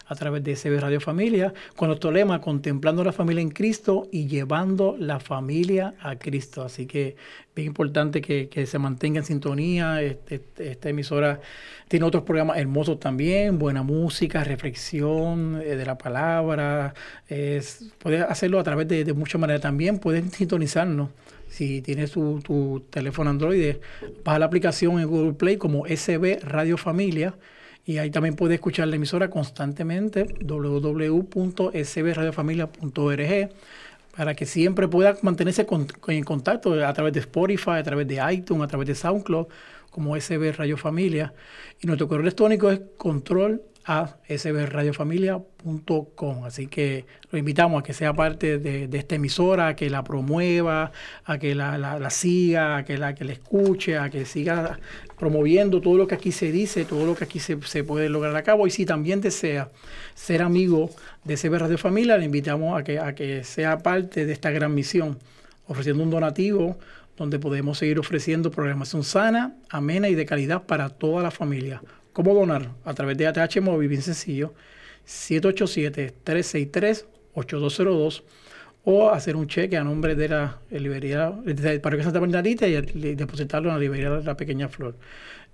a través de SB Radio Familia, con nuestro lema Contemplando la familia en Cristo y llevando la familia a Cristo. Así que bien importante que, se mantenga en sintonía. Este, esta emisora tiene otros programas hermosos también, buena música, reflexión eh, de la palabra. Es, puedes hacerlo a través de, muchas maneras también. Puedes sintonizarnos. Si tienes tu, tu teléfono Android, baja la aplicación en Google Play como SB Radio Familia y ahí también puede escuchar la emisora constantemente, www.sbradiofamilia.org, para que siempre pueda mantenerse en contacto a través de Spotify, a través de iTunes, a través de SoundCloud, como SB Radio Familia. Y nuestro correo electrónico es control a sbradiofamilia.com. Así que lo invitamos a que sea parte de, esta emisora, a que la promueva, a que la, siga, a que la, que la escuche, a que siga promoviendo todo lo que aquí se dice, todo lo que aquí se, puede lograr a cabo. Y si también desea ser amigo de SB Radio Familia, le invitamos a que, a que sea parte de esta gran misión, ofreciendo un donativo donde podemos seguir ofreciendo programación sana, amena y de calidad para toda la familia ¿Cómo donar? A través de ATH Móvil, bien sencillo, 787-363-8202 o hacer un cheque a nombre de la librería de Parque Santa Bernadita y depositarlo en la librería de la Pequeña Flor.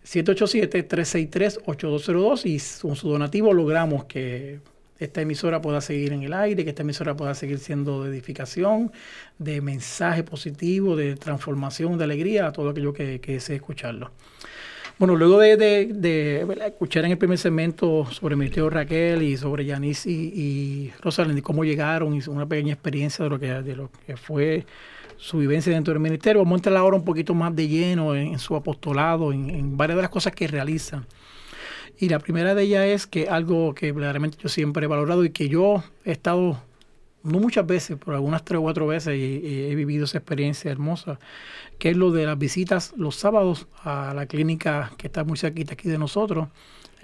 787-363-8202 y con su donativo logramos que esta emisora pueda seguir en el aire, que esta emisora pueda seguir siendo de edificación, de mensaje positivo, de transformación, de alegría a todo aquello que, que desee escucharlo. Bueno, luego de, escuchar en el primer segmento sobre el ministerio Raquel y sobre Yanis y, Rosalind y cómo llegaron, y una pequeña experiencia de lo que, de lo que fue su vivencia dentro del ministerio, vamos a entrar ahora un poquito más de lleno en, su apostolado, en, varias de las cosas que realizan. Y la primera de ellas es que algo que verdaderamente yo siempre he valorado y que yo he estado, no muchas veces, pero algunas tres o cuatro veces, y he vivido esa experiencia hermosa, que es lo de las visitas los sábados a la clínica que está muy cerquita aquí de nosotros,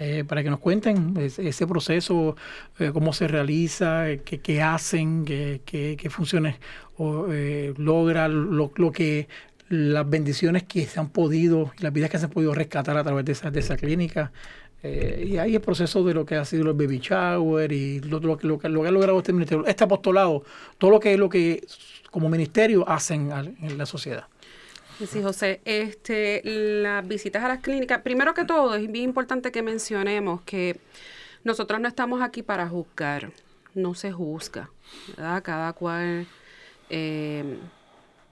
eh, para que nos cuenten ese proceso, eh, cómo se realiza, qué, hacen, qué, funciones eh, logra, lo, que las bendiciones que se han podido, las vidas que se han podido rescatar a través de esa, de esa clínica. Y ahí el proceso de lo que ha sido el baby shower y lo, lo, lo, que, lo que ha logrado este ministerio, este apostolado, todo lo que es lo que como ministerio hacen en la sociedad. Sí, José, este, las visitas a las clínicas, primero que todo, es bien importante que mencionemos que nosotros no estamos aquí para juzgar, no se juzga, ¿verdad? Cada cual eh,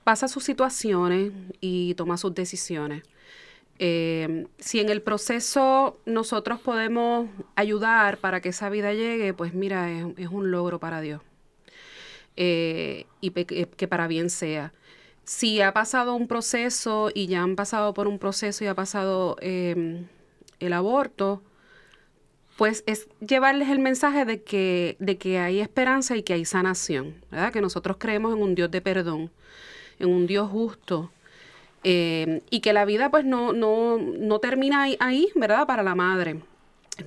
pasa sus situaciones y toma sus decisiones. Eh, si en el proceso nosotros podemos ayudar para que esa vida llegue, pues mira, es, un logro para Dios. Eh, y que para bien sea si ha pasado un proceso y ya han pasado por un proceso y ha pasado em, el aborto, pues es llevarles el mensaje de que, de que hay esperanza y que hay sanación, ¿verdad? Que nosotros creemos en un Dios de perdón, en un Dios justo, em, y que la vida pues no, no, no termina ahí, ahí, ¿verdad? Para la madre,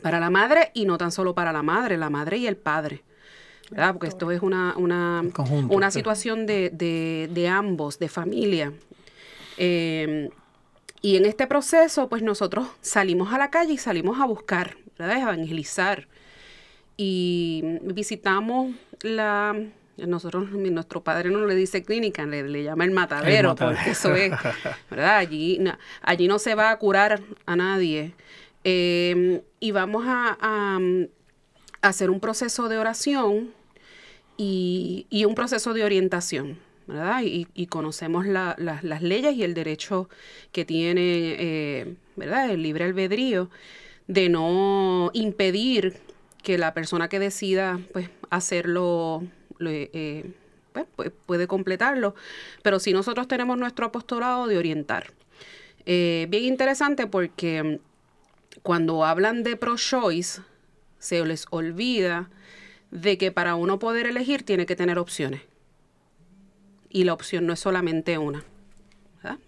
para la madre y no tan solo para la madre, la madre y el padre. Porque esto es una, una, una situación de, de, ambos, de familia. Em, y en este proceso, pues nosotros salimos a la calle y salimos a buscar, ¿verdad? A evangelizar. Y visitamos la... Nosotros, nuestro padre no le dice clínica, le, le llama el matadero, porque eso es, ¿verdad? Allí, allí no se va a curar a nadie. Em, y vamos a, a hacer un proceso de oración y, un proceso de orientación. ¿verdad? Y, conocemos las leyes y el derecho que tiene eh, ¿verdad? el libre albedrío de no impedir que la persona que decida pues, hacerlo eh, pues, puede completarlo, pero si nosotros tenemos nuestro apostolado de orientar. Eh, bien interesante porque cuando hablan de pro-choice, se les olvida de que para uno poder elegir tiene que tener opciones. Y la opción no es solamente una.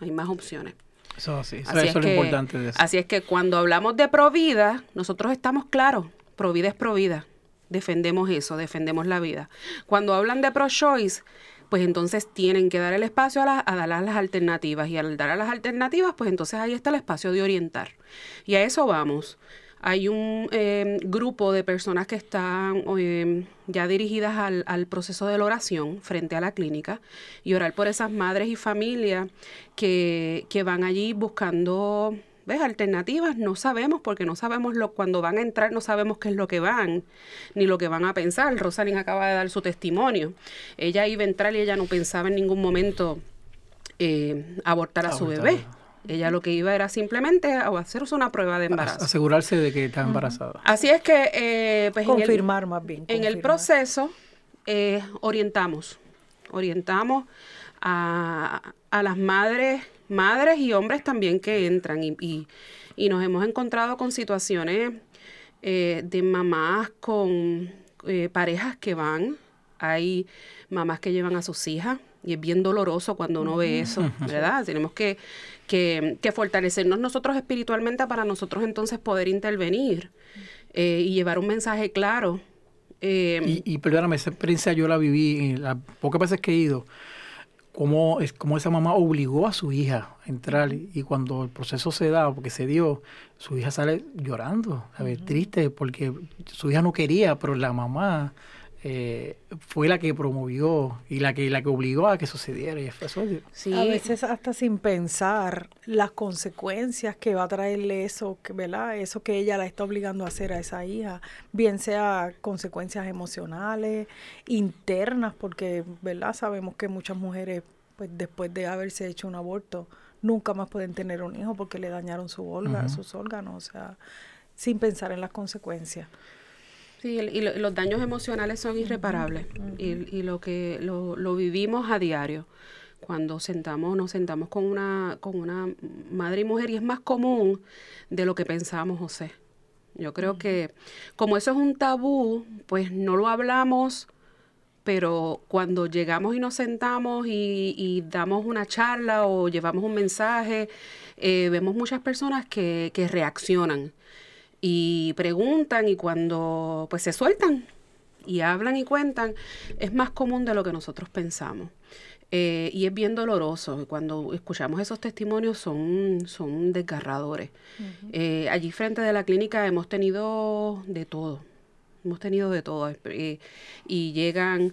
Hay más opciones. Eso sí, eso, es, lo importante de eso. Así es que cuando hablamos de provida, nosotros estamos claros, provida es provida. Defendemos eso, defendemos la vida. Cuando hablan de pro-choice, pues entonces tienen que dar el espacio a, a dar las alternativas y al dar a las alternativas, pues entonces ahí está el espacio de orientar. Y a eso vamos. Hay un eh, grupo de personas que están eh, ya dirigidas al, al, proceso de la oración frente a la clínica y orar por esas madres y familias que, que van allí buscando ¿ves? Alternativas no sabemos porque no sabemos lo cuando van a entrar no sabemos qué es lo que van ni lo que van a pensar. Rosalind acaba de dar su testimonio. Ella iba a entrar y ella no pensaba en ningún momento eh, abortar a su bebé. Ella lo que iba era simplemente a hacerse una prueba de embarazo. Asegurarse de que está embarazada. Así es que... Eh, pues confirmar más bien. En el proceso eh, orientamos, orientamos a, a, las madres, madres y hombres también que entran y, y, y nos hemos encontrado con situaciones eh, de mamás con eh, parejas que van, hay mamás que llevan a sus hijas y es bien doloroso cuando uno ve eso, ¿verdad? Tenemos que, que, que, fortalecernos nosotros espiritualmente para nosotros entonces poder intervenir eh, y llevar un mensaje claro. Eh, y, y, perdóname, esa experiencia yo la viví, las pocas veces que he ido, cómo, es, cómo esa mamá obligó a su hija a entrar y cuando el proceso se da, porque se dio, su hija sale llorando, ¿sabes? triste, porque su hija no quería, pero la mamá eh, fue la que promovió y la que la que obligó a que sucediera. Y eso, sí. A veces hasta sin pensar las consecuencias que va a traerle eso, que, ¿verdad? Eso que ella la está obligando a hacer a esa hija, bien sea consecuencias emocionales, internas, porque ¿verdad? sabemos que muchas mujeres, pues después de haberse hecho un aborto, nunca más pueden tener un hijo porque le dañaron su órgano, uh -huh. sus órganos, o sea, sin pensar en las consecuencias. Sí, y lo, los daños emocionales son irreparables uh -huh. y, y, lo que lo, lo, vivimos a diario cuando sentamos nos sentamos con una con una madre y mujer y es más común de lo que pensábamos José. Yo creo uh -huh. que como eso es un tabú, pues no lo hablamos, pero cuando llegamos y nos sentamos y, y damos una charla o llevamos un mensaje, eh, vemos muchas personas que, que reaccionan y preguntan y cuando pues se sueltan y hablan y cuentan, es más común de lo que nosotros pensamos. Eh, y es bien doloroso. Cuando escuchamos esos testimonios son, son desgarradores. Uh -huh. eh, allí frente de la clínica hemos tenido de todo. Hemos tenido de todo. Eh, y llegan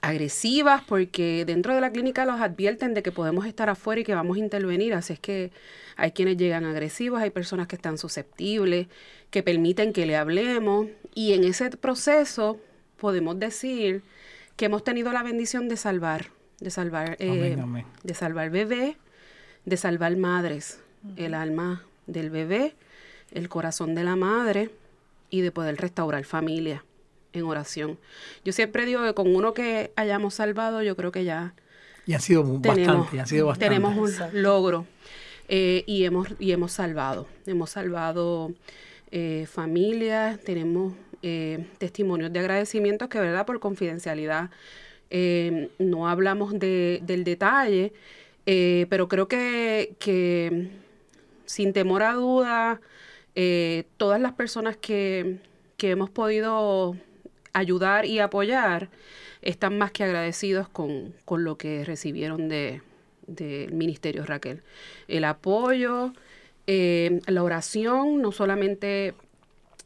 agresivas porque dentro de la clínica los advierten de que podemos estar afuera y que vamos a intervenir. Así es que hay quienes llegan agresivos, hay personas que están susceptibles, que permiten que le hablemos y en ese proceso podemos decir que hemos tenido la bendición de salvar, de salvar, eh, amén, amén. de salvar bebé, de salvar madres, uh -huh. el alma del bebé, el corazón de la madre y de poder restaurar familia en oración. Yo siempre digo que con uno que hayamos salvado, yo creo que ya y han sido tenemos, bastante, han sido bastante. Tenemos un Exacto. logro eh, y hemos y hemos salvado, hemos salvado eh, familias, tenemos eh, testimonios de agradecimiento que, verdad, por confidencialidad eh, no hablamos de, del detalle, eh, pero creo que, que, sin temor a duda, todas las personas que, que hemos podido ayudar y apoyar están más que agradecidos con, con lo que recibieron de, del Ministerio Raquel. El apoyo, eh, la oración, no solamente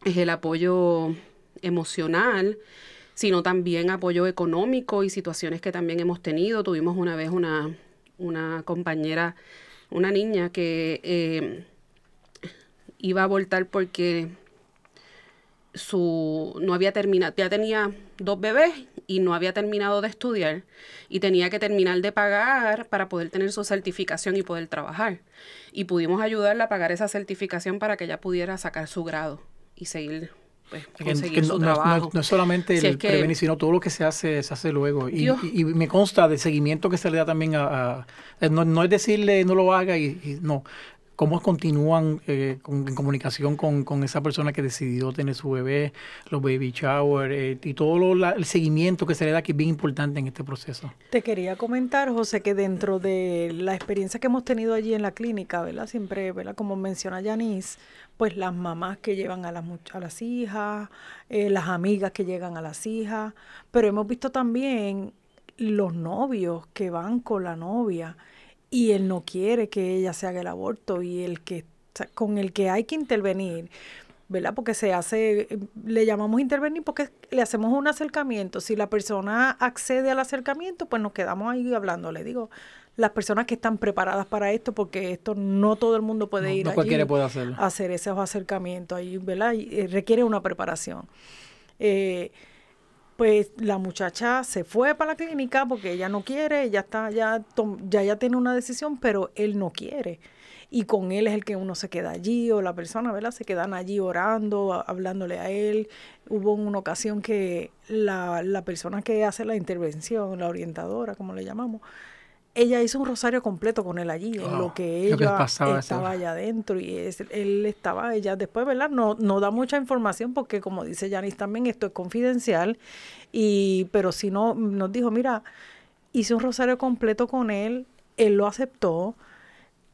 es el apoyo emocional, sino también apoyo económico y situaciones que también hemos tenido. Tuvimos una vez una, una compañera, una niña que eh, iba a abortar porque su no había terminado, ya tenía dos bebés y no había terminado de estudiar y tenía que terminar de pagar para poder tener su certificación y poder trabajar. Y pudimos ayudarla a pagar esa certificación para que ella pudiera sacar su grado y seguir pues, conseguir que su no, trabajo. No, no, es solamente si el es que, prevenir, sino todo lo que se hace, se hace luego. Y, y, y, me consta de seguimiento que se le da también a... a no, no, es decirle no lo haga y, y no cómo continúan eh, en comunicación con, esa persona que decidió tener su bebé, los baby shower eh, y todo lo- el seguimiento que se le da que es bien importante en este proceso. Te quería comentar, José, que dentro de la experiencia que hemos tenido allí en la clínica, ¿verdad? Siempre, ¿verdad? Como menciona Yanis, pues las mamás que llevan a las, much- a las hijas, eh, las amigas que llegan a las hijas, pero hemos visto también los novios que van con la novia y él no quiere que ella se haga el aborto y el que con el que hay que intervenir. ¿verdad? Porque se hace, eh, le llamamos intervenir porque le hacemos un acercamiento. Si la persona accede al acercamiento, pues nos quedamos ahí hablando. Le digo, las personas que están preparadas para esto, porque esto no todo el mundo puede No- ir no allí cualquiera puede hacerlo. a hacer esos acercamientos ahí, ¿verdad? Y, eh, requiere una preparación. Eh, pues la muchacha se fue para la clínica porque ella no quiere, ella está ya ya ya tiene una decisión, pero él no quiere. Y con él es el que uno se queda allí o la persona, ¿verdad? Se quedan allí orando, hablándole a él. Hubo una ocasión que la, la persona que hace la intervención, la orientadora, como le llamamos, ella hizo un rosario completo con él allí, en lo que lo que ella pasaba estaba allá adentro y es- él estaba, ella después, ¿verdad? No, no da mucha información porque como dice Yanis también, esto es confidencial, y, pero si no, nos dijo, mira, hice un rosario completo con él, él lo aceptó,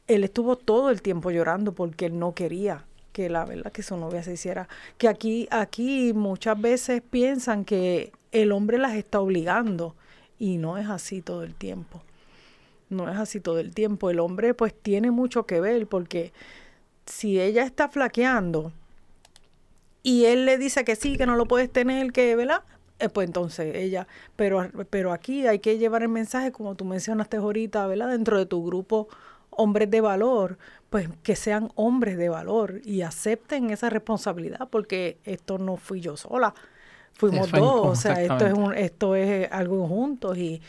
él estuvo todo el tiempo llorando porque él no quería que la verdad que su novia se hiciera que aquí aquí muchas veces piensan que el hombre las está obligando y no es así todo el tiempo no es así todo el tiempo. El hombre pues tiene mucho que ver porque si ella está flaqueando y él le dice que sí que no lo puedes tener que verdad Eh, pues entonces ella pero pero aquí hay que llevar el mensaje como tú mencionaste ahorita verdad dentro de tu grupo hombres de valor, pues que sean hombres de valor y acepten esa responsabilidad, porque esto no fui yo sola, fuimos Eso dos, o sea, esto es, un, esto es algo juntos y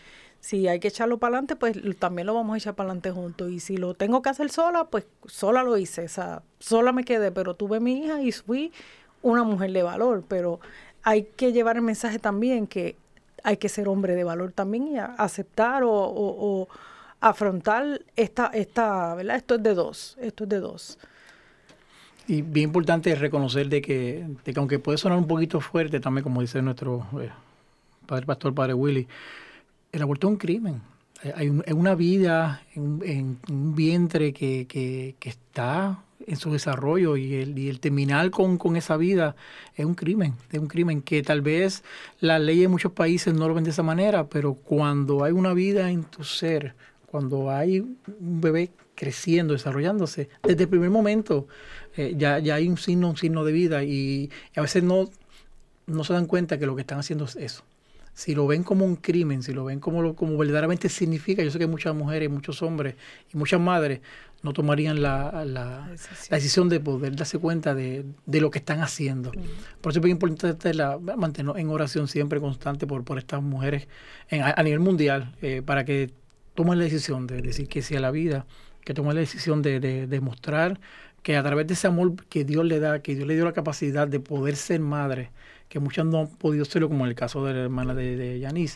si hay que echarlo para adelante, pues también lo vamos a echar para adelante juntos. Y si lo tengo que hacer sola, pues sola lo hice, o sea, sola me quedé, pero tuve mi hija y fui una mujer de valor, pero hay que llevar el mensaje también que hay que ser hombre de valor también y aceptar o, o- o afrontar esta, esta, ¿verdad? Esto es de dos, esto es de dos. Y bien importante es reconocer de que, de que aunque puede sonar un poquito fuerte también, como dice nuestro eh, padre pastor, padre Willy, el aborto es un crimen. Eh, Hay una vida en, un- en un vientre que, que- está en su desarrollo y el, terminar con, con esa vida es un crimen, es un crimen que tal vez las leyes en muchos países no lo ven de esa manera, pero cuando hay una vida en tu ser, cuando hay un bebé creciendo, desarrollándose, desde el primer momento eh, ya, ya hay un signo, un signo de vida y, a veces no, no se dan cuenta que lo que están haciendo es eso. Si lo ven como un crimen, si lo ven como, lo, como verdaderamente significa, yo sé que muchas mujeres, muchos hombres y muchas madres no tomarían la, la, la decisión de poder darse cuenta de, de lo que están haciendo. Por eso es bien importante la, mantenernos en oración siempre constante por, por estas mujeres en- a, a nivel mundial, eh, para que tomen la decisión de decir que sí a la vida, que tomen la decisión de, de, de mostrar que a través de ese amor que Dios le da, que Dios le dio la capacidad de poder ser madre, que muchas no han podido serlo, como en el caso de la hermana de, de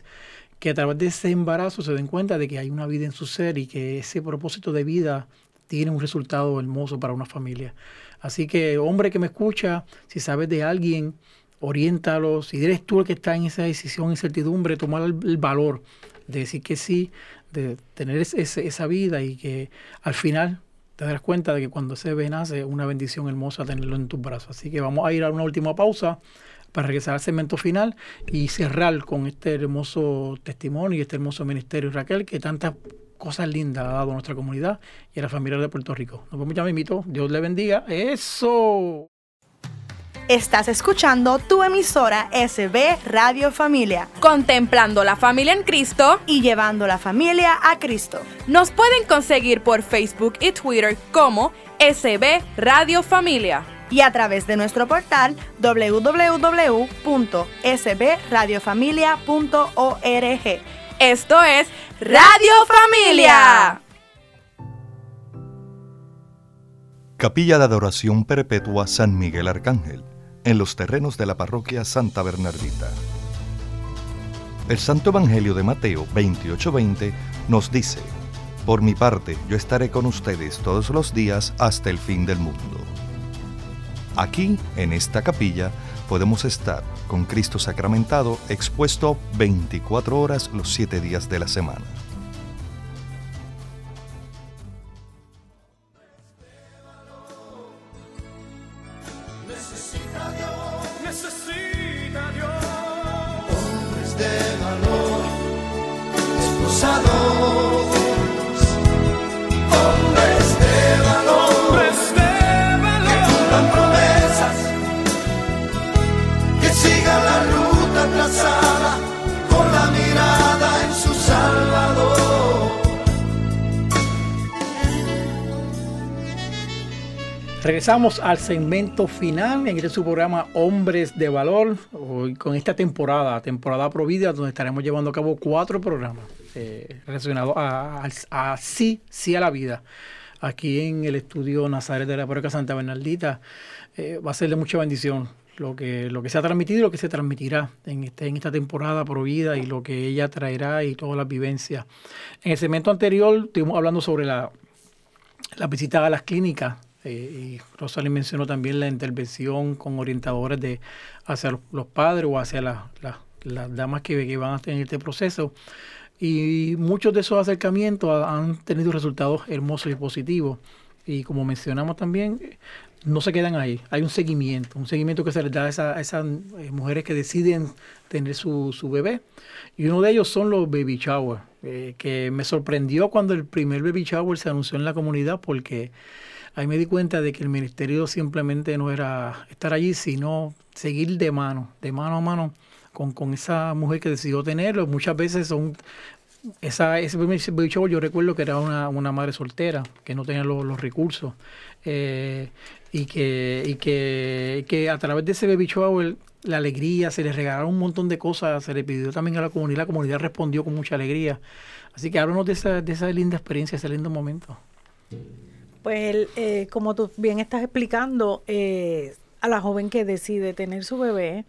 que a través de ese embarazo se den cuenta de que hay una vida en su ser y que ese propósito de vida tiene un resultado hermoso para una familia. Así que, hombre que me escucha, si sabes de alguien, oriéntalo. Si eres tú el que está en esa decisión, incertidumbre, tomar el, el valor de decir que sí, de tener ese- esa vida y que al final te darás cuenta de que cuando ese bebé nace es una bendición hermosa tenerlo en tus brazos. Así que vamos a ir a una última pausa para regresar al segmento final y cerrar con este hermoso testimonio y este hermoso ministerio Raquel que tantas cosas lindas ha dado a nuestra comunidad y a la familia de Puerto Rico. Nos vemos ya mismito. Dios le bendiga. Eso. Estás escuchando tu emisora SB Radio Familia Contemplando la familia en Cristo, y llevando la familia a Cristo. nos pueden conseguir por Facebook y Twitter como SB Radio Familia. Y a través de nuestro portal www.sbradiofamilia.org. Esto es Radio Familia. Capilla de Adoración Perpetua San Miguel Arcángel, en los terrenos de la parroquia Santa Bernardita. El Santo Evangelio de Mateo 28:20 nos dice, Por mi parte, yo estaré con ustedes todos los días hasta el fin del mundo. Aquí, en esta capilla, podemos estar con Cristo sacramentado expuesto 24 horas los 7 días de la semana. Regresamos al segmento final en este su programa Hombres de Valor, hoy con esta temporada, temporada Provida, donde estaremos llevando a cabo cuatro programas eh, relacionados a, a- a sí, sí a la vida. Aquí en el estudio Nazaret de la Parroquia Santa Bernardita eh, va a ser de mucha bendición lo que, lo que se ha transmitido y lo que se transmitirá en, este, en esta temporada Provida y lo que ella traerá y todas las vivencias. En el segmento anterior estuvimos hablando sobre la, la visita a las clínicas eh, y Rosalind mencionó también la intervención con orientadores de hacia los, padres o hacia las las- damas que, que van a tener este proceso. Y muchos de esos acercamientos ha- han tenido resultados hermosos y positivos. Y como mencionamos también, no se quedan ahí. Hay un seguimiento, un seguimiento que se les da a esas eh, mujeres que deciden tener su, su bebé. Y uno de ellos son los baby shower, eh, que me sorprendió cuando el primer baby shower se anunció en la comunidad porque ahí me di cuenta de que el ministerio simplemente no era estar allí, sino seguir de mano, de mano a mano con, con esa mujer que decidió tenerlo. Muchas veces son esa, ese primer yo recuerdo que era una, una madre soltera que no tenía los, los recursos eh, y, que, y que, que a través de ese baby shower la alegría, se le regalaron un montón de cosas, se le pidió también a la comunidad, la comunidad respondió con mucha alegría. Así que háblanos de esa, de esa linda experiencia, ese lindo momento. Pues el, eh, como tú bien estás explicando, eh, a la joven que decide tener su bebé,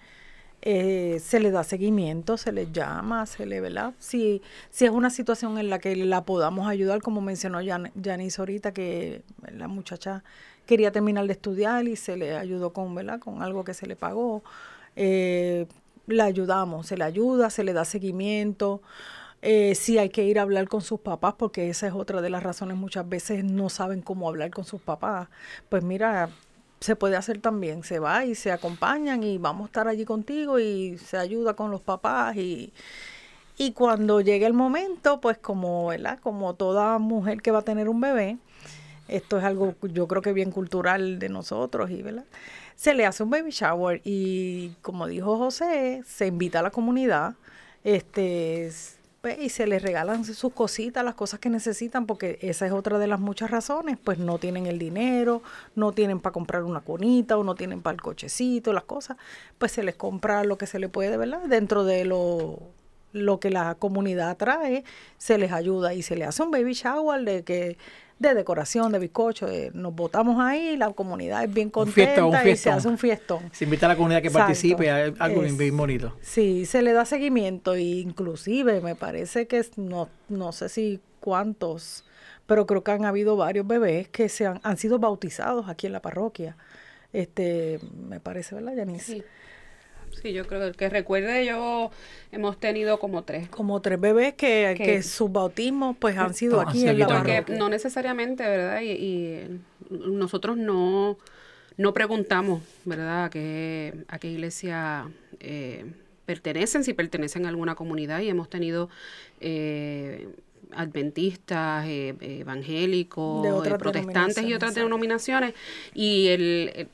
eh, se le da seguimiento, se le llama, se le, ¿verdad? Si, si es una situación en la que la podamos ayudar, como mencionó Jan- Janice ahorita, que la muchacha quería terminar de estudiar y se le ayudó con, ¿verdad? Con algo que se le pagó. Eh, la ayudamos, se le ayuda, se le da seguimiento. Eh, sí hay que ir a hablar con sus papás porque esa es otra de las razones. Muchas veces no saben cómo hablar con sus papás. Pues mira, se puede hacer también. Se va y se acompañan y vamos a estar allí contigo y se ayuda con los papás y, y cuando llegue el momento, pues como, ¿verdad? Como toda mujer que va a tener un bebé, esto es algo yo creo que bien cultural de nosotros y. Se le hace un baby shower y como dijo José, se invita a la comunidad, este, pues, y se les regalan sus cositas, las cosas que necesitan, porque esa es otra de las muchas razones, pues no tienen el dinero, no tienen para comprar una cunita o no tienen para el cochecito, las cosas, pues se les compra lo que se le puede, ¿verdad? Dentro de lo, lo que la comunidad trae, se les ayuda y se le hace un baby shower de que de decoración, de bizcocho, de- nos botamos ahí, la comunidad es bien Un contenta fiestón, un y se hace un fiestón. Se invita a la comunidad que Exacto. participe, a- algo bien, Es- bien bonito. Sí, se le da seguimiento e inclusive me parece que no, no sé si cuántos, pero creo que han habido varios bebés que se han, han sido bautizados aquí en la parroquia. Este, me parece, ¿verdad, Janice? Sí. Sí, yo creo que, que recuerde yo hemos tenido como tres. Como tres bebés que, Que- que sus bautismos pues han sido aquí en la Porque no necesariamente, ¿verdad? Y, y nosotros no, no preguntamos, ¿verdad? A qué, a qué iglesia eh, pertenecen, si pertenecen a alguna comunidad y hemos tenido eh, adventistas, eh, evangélicos, eh, protestantes y otras denominaciones, denominaciones y el, el,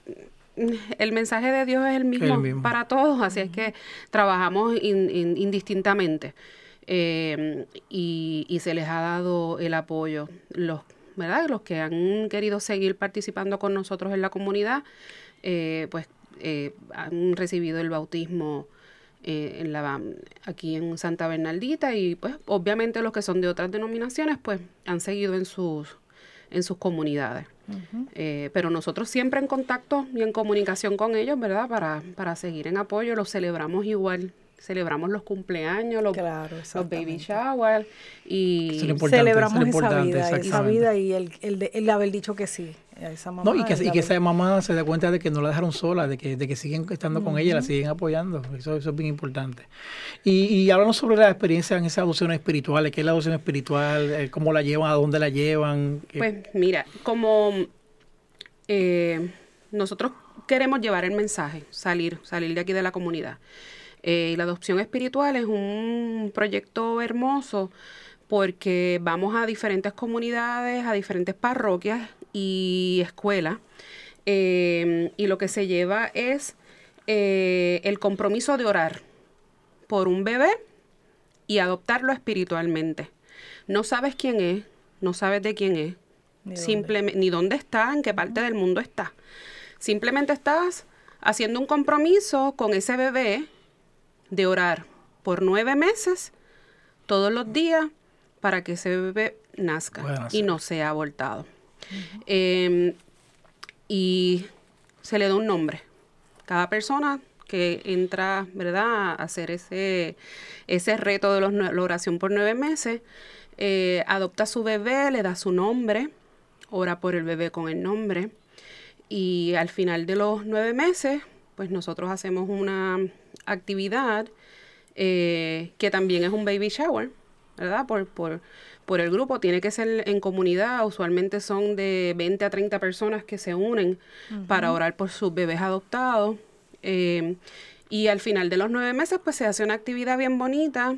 el mensaje de Dios es el mismo, mismo. para todos, así es que trabajamos in- in- indistintamente eh, y, y se les ha dado el apoyo. Los, ¿verdad? Los que han querido seguir participando con nosotros en la comunidad, eh, pues eh, han recibido el bautismo eh, en la, aquí en Santa Bernaldita y pues obviamente los que son de otras denominaciones pues han seguido en sus, en sus comunidades. Eh, pero nosotros siempre en contacto y en comunicación con ellos, ¿verdad? Para, para seguir en apoyo, los celebramos igual celebramos los cumpleaños, los, Claro, los baby exactamente. shower y Celebramos es esa vida, esa vida y el, el, de- el haber dicho que sí. A Esa mamá, No, y que, y que esa mamá se dé cuenta de que no la dejaron sola, de que, de que siguen estando con ella, la siguen apoyando. Eso, eso es bien importante. Y, y sobre la experiencia en esas adopciones espirituales, ¿qué es la adopción espiritual? Eh, ¿Cómo la llevan? ¿A dónde la llevan? ¿Qué- Pues mira, como eh, nosotros queremos llevar el mensaje, salir, salir de aquí de la comunidad. Eh, la adopción espiritual es un proyecto hermoso porque vamos a diferentes comunidades, a diferentes parroquias y escuelas. eh, y lo que se lleva es eh, el compromiso de orar por un bebé y adoptarlo espiritualmente. No sabes quién es, no sabes de quién es, Ni dónde. simplemente ni dónde está, en qué parte del mundo está. Simplemente estás haciendo un compromiso con ese bebé de orar por nueve meses todos los días para que ese bebé nazca y no sea abortado. Em, y se le da un nombre. Cada persona que entra, ¿verdad?, a hacer ese, ese reto de los la oración por nueve meses, eh, adopta a su bebé, le da su nombre, ora por el bebé con el nombre, y al final de los nueve meses, pues nosotros hacemos una actividad eh, que también es un baby shower, ¿verdad? Por, por, por el grupo, tiene que ser en comunidad, usualmente son de 20 a 30 personas que se unen para orar por sus bebés adoptados. eh, y al final de los nueve meses, pues se hace una actividad bien bonita,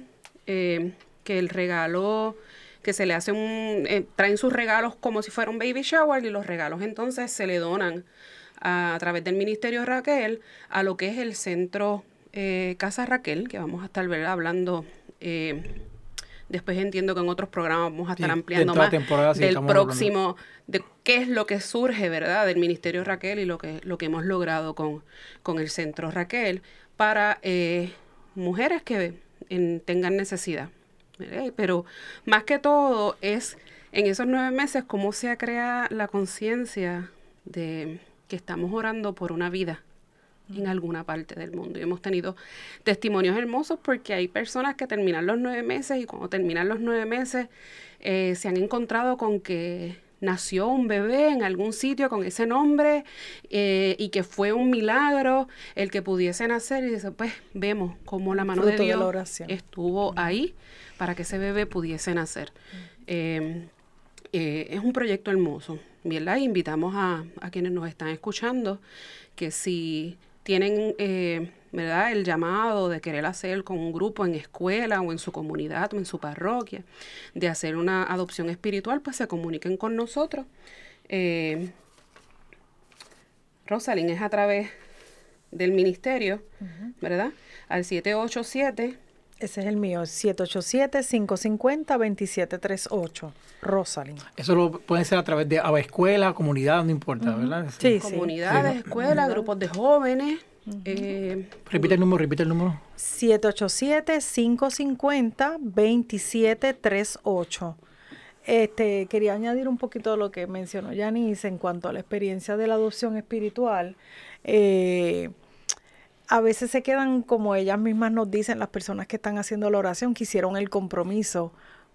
eh, que el regalo, que se le hace un, eh, traen sus regalos como si fuera un baby shower y los regalos entonces se le donan a, a través del Ministerio Raquel a lo que es el centro eh, Casa Raquel, que vamos a estar ¿verdad? hablando. eh, después entiendo que en otros programas vamos a estar Sí, ampliando más temporada sí del hablando. próximo, de qué es lo que surge, ¿verdad? Del Ministerio Raquel y lo que, lo que hemos logrado con, con el Centro Raquel para eh, mujeres que en- tengan necesidad. ¿verdad? Pero más que todo es en esos nueve meses cómo se crea la conciencia de que estamos orando por una vida en alguna parte del mundo. Y hemos tenido testimonios hermosos porque hay personas que terminan los nueve meses y cuando terminan los nueve meses eh, se han encontrado con que nació un bebé en algún sitio con ese nombre eh, y que fue un milagro el que pudiese nacer y dice, pues vemos cómo la mano de Fruto de la Dios estuvo ahí para que ese bebé pudiese nacer. Eh, eh, es un proyecto hermoso, ¿verdad? Invitamos a, a quienes nos están escuchando que si tienen, eh, ¿verdad? El llamado de querer hacer con un grupo en escuela o en su comunidad o en su parroquia, de hacer una adopción espiritual, pues se comuniquen con nosotros. Eh, Rosalind es a través del ministerio, ¿verdad? Al 787 Ese es el mío, 787-550-2738. Rosalind. Eso lo puede ser a través de a escuela, comunidad, no importa, ¿verdad? Sí, sí. comunidades, escuelas, grupos de jóvenes. eh, Repite el número, repite el número. 787-550-2738. Este, quería añadir un poquito de lo que mencionó Janice en cuanto a la experiencia de la adopción espiritual. Eh, a veces se quedan, como ellas mismas nos dicen, las personas que están haciendo la oración, que hicieron el compromiso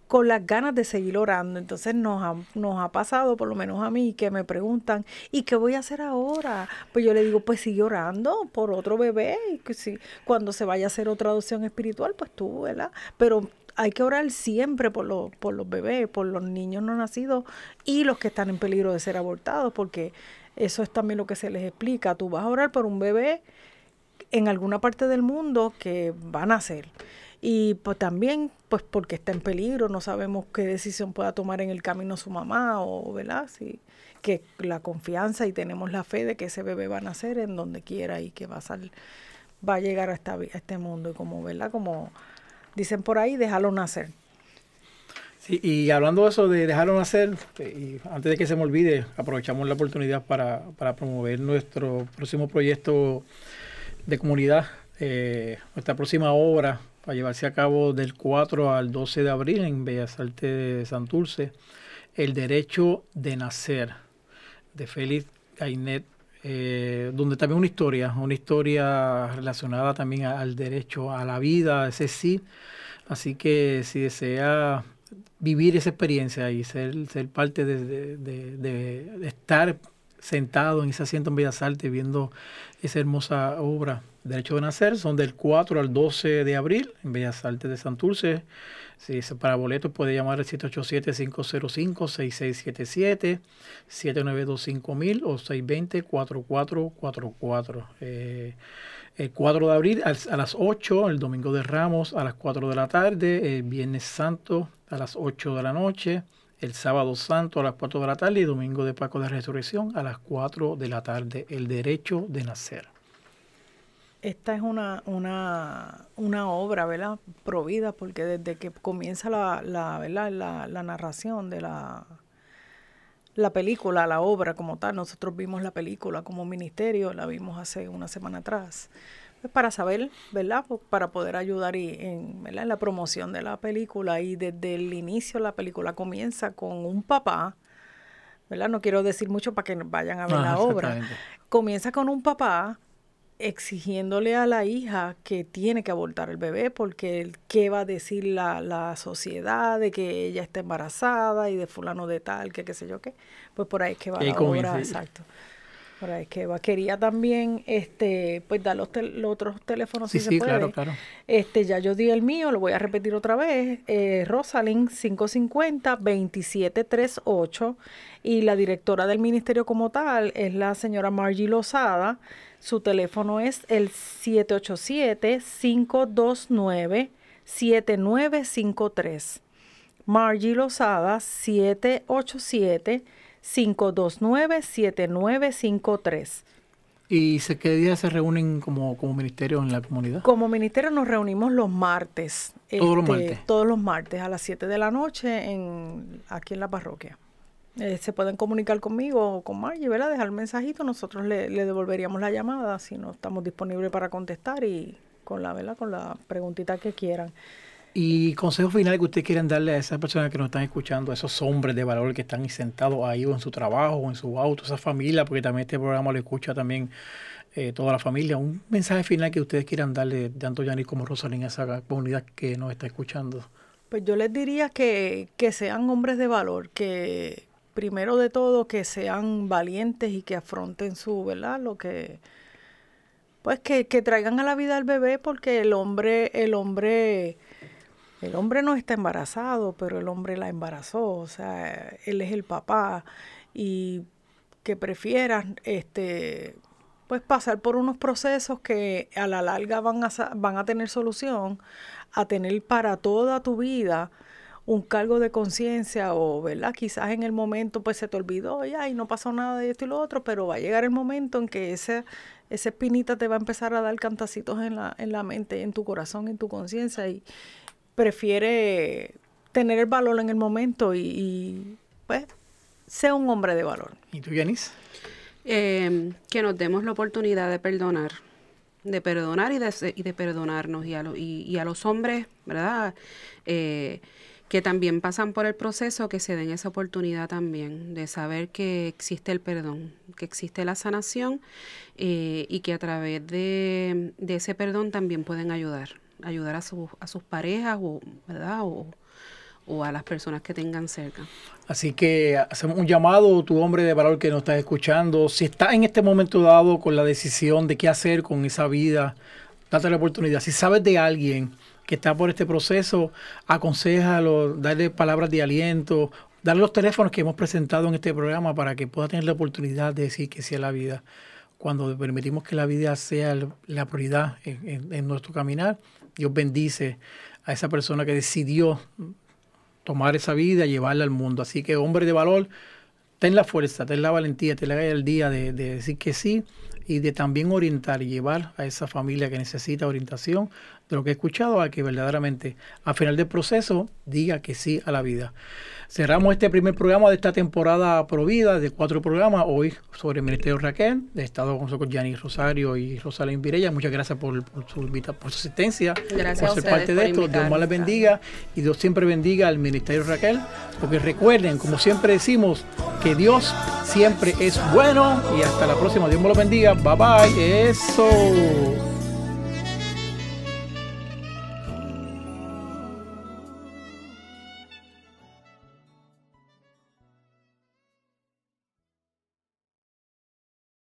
con las ganas de seguir orando. Entonces nos ha, nos ha pasado, por lo menos a mí, que me preguntan, ¿y qué voy a hacer ahora? Pues yo le digo, pues sigue orando por otro bebé, y que si, cuando se vaya a hacer otra adopción espiritual, pues tú, ¿verdad? Pero hay que orar siempre por, por los bebés, por los niños no nacidos y los que están en peligro de ser abortados, porque eso es también lo que se les explica. Tú vas a orar por un bebé en alguna parte del mundo que va a nacer. Y pues también, pues porque está en peligro, no sabemos qué decisión pueda tomar en el camino su mamá o, ¿verdad? Sí, que la confianza y tenemos la fe de que ese bebé va a nacer en donde quiera y que va a sal- va a llegar a, esta, a este mundo. Y como, ¿verdad? Como dicen por ahí, déjalo nacer. Sí, y hablando de eso de dejarlo nacer, eh, y antes de que se me olvide, aprovechamos la oportunidad para, para promover nuestro próximo proyecto de comunidad, eh, nuestra próxima obra, para llevarse a cabo del 4 al 12 de abril en Bellas Artes de Santurce, El Derecho de Nacer, de Félix Gainet eh, donde también una historia, una historia relacionada también al derecho a la vida, ese sí. Así que si desea vivir esa experiencia y ser, ser parte de, de estar sentado en ese asiento en Bellas Artes viendo esa hermosa obra, Derecho de Nacer, son del 4 al 12 de abril en Bellas Artes de Santurce. Si es para boletos puede llamar al 787-505-6677, 7925000 o 620-4444. Eh, el 4 de abril a las 8, el domingo de Ramos a las 4 de la tarde, el Viernes Santo a las 8 de la noche, el sábado santo a las 4 de la tarde y domingo de Paco de Resurrección a las 4 de la tarde, el derecho de nacer. Esta es una, una, una obra, ¿verdad? Provida, porque desde que comienza la, la, ¿verdad? la, la narración de la, la película, la obra como tal, nosotros vimos la película como ministerio, la vimos hace una semana atrás para saber, ¿verdad? Para poder ayudar y en, en la promoción de la película. Y desde el inicio la película comienza con un papá, ¿verdad? No quiero decir mucho para que vayan a ver la obra. Comienza con un papá exigiéndole a la hija que tiene que abortar el bebé porque qué va a decir la, la sociedad de que ella está embarazada y de fulano de tal, que qué sé yo qué. Pues por ahí es que va la obra, exacto que Quería también este, pues dar los, otros teléfonos si se puede. Claro, claro. Este, ya yo di el mío, lo voy a repetir otra vez. Eh, Rosalind 550-2738. Y la directora del ministerio como tal es la señora Margie Lozada. Su teléfono es el 787-529-7953. Margie Lozada 787 529-7953. ¿Y qué días se reúnen como, como ministerio en la comunidad? Como ministerio nos reunimos los martes. Todos los este, martes. Todos los martes a las 7 de la noche en, aquí en la parroquia. Eh, se pueden comunicar conmigo o con Margie, ¿verdad? Dejar un mensajito, nosotros le, le, devolveríamos la llamada si no estamos disponibles para contestar y con la, ¿verdad? Con la preguntita que quieran. Y consejo final que ustedes quieren darle a esas personas que nos están escuchando, a esos hombres de valor que están sentados ahí o en su trabajo o en su auto, esa familia, porque también este programa lo escucha también eh, toda la familia. Un mensaje final que ustedes quieran darle, tanto Yanis como Rosalind, a esa comunidad que nos está escuchando. Pues yo les diría que, que sean hombres de valor, que primero de todo que sean valientes y que afronten su, ¿verdad? Lo que pues que, que traigan a la vida al bebé porque el hombre, el hombre el hombre no está embarazado, pero el hombre la embarazó, o sea, él es el papá y que prefieran este pues pasar por unos procesos que a la larga van a, van a tener solución a tener para toda tu vida un cargo de conciencia o, ¿verdad? Quizás en el momento pues se te olvidó y no pasó nada de esto y lo otro, pero va a llegar el momento en que ese, esa espinita te va a empezar a dar cantacitos en la, en la mente, en tu corazón, en tu conciencia y, prefiere tener el valor en el momento y, pues sea un hombre de valor. ¿Y tú, Yanis? Eh, que nos demos la oportunidad de perdonar, de perdonar y de, y de perdonarnos y a, y, a, los hombres, ¿verdad? Eh, que también pasan por el proceso, que se den esa oportunidad también de saber que existe el perdón, que existe la sanación eh, y que a través de, de ese perdón también pueden ayudar ayudar a, a sus parejas o, ¿verdad? O, a las personas que tengan cerca. Así que hacemos un llamado, tu hombre de valor que nos estás escuchando, si está en este momento dado con la decisión de qué hacer con esa vida, date la oportunidad. Si sabes de alguien que está por este proceso, aconsejalo, darle palabras de aliento, darle los teléfonos que hemos presentado en este programa para que pueda tener la oportunidad de decir que sí a la vida. Cuando permitimos que la vida sea la prioridad en nuestro caminar, Dios bendice a esa persona que decidió tomar esa vida llevarla al mundo. Así que, hombre de valor, ten la fuerza, ten la valentía, ten el día de, decir que sí y de también orientar y llevar a esa familia que necesita orientación de lo que he escuchado a que verdaderamente al final del proceso diga que sí a la vida. Cerramos este primer programa de esta temporada Provida de cuatro programas. Hoy sobre el Ministerio Raquel. He estado con nosotros Gianni Rosario y Rosalén Virella. Muchas gracias por, por su, por su asistencia. Gracias por ser parte de esto. Dios más les bendiga y Dios siempre bendiga al Ministerio Raquel. Porque recuerden, como siempre decimos, que Dios siempre es bueno. Y hasta la próxima. Dios me lo bendiga. Bye bye. Eso.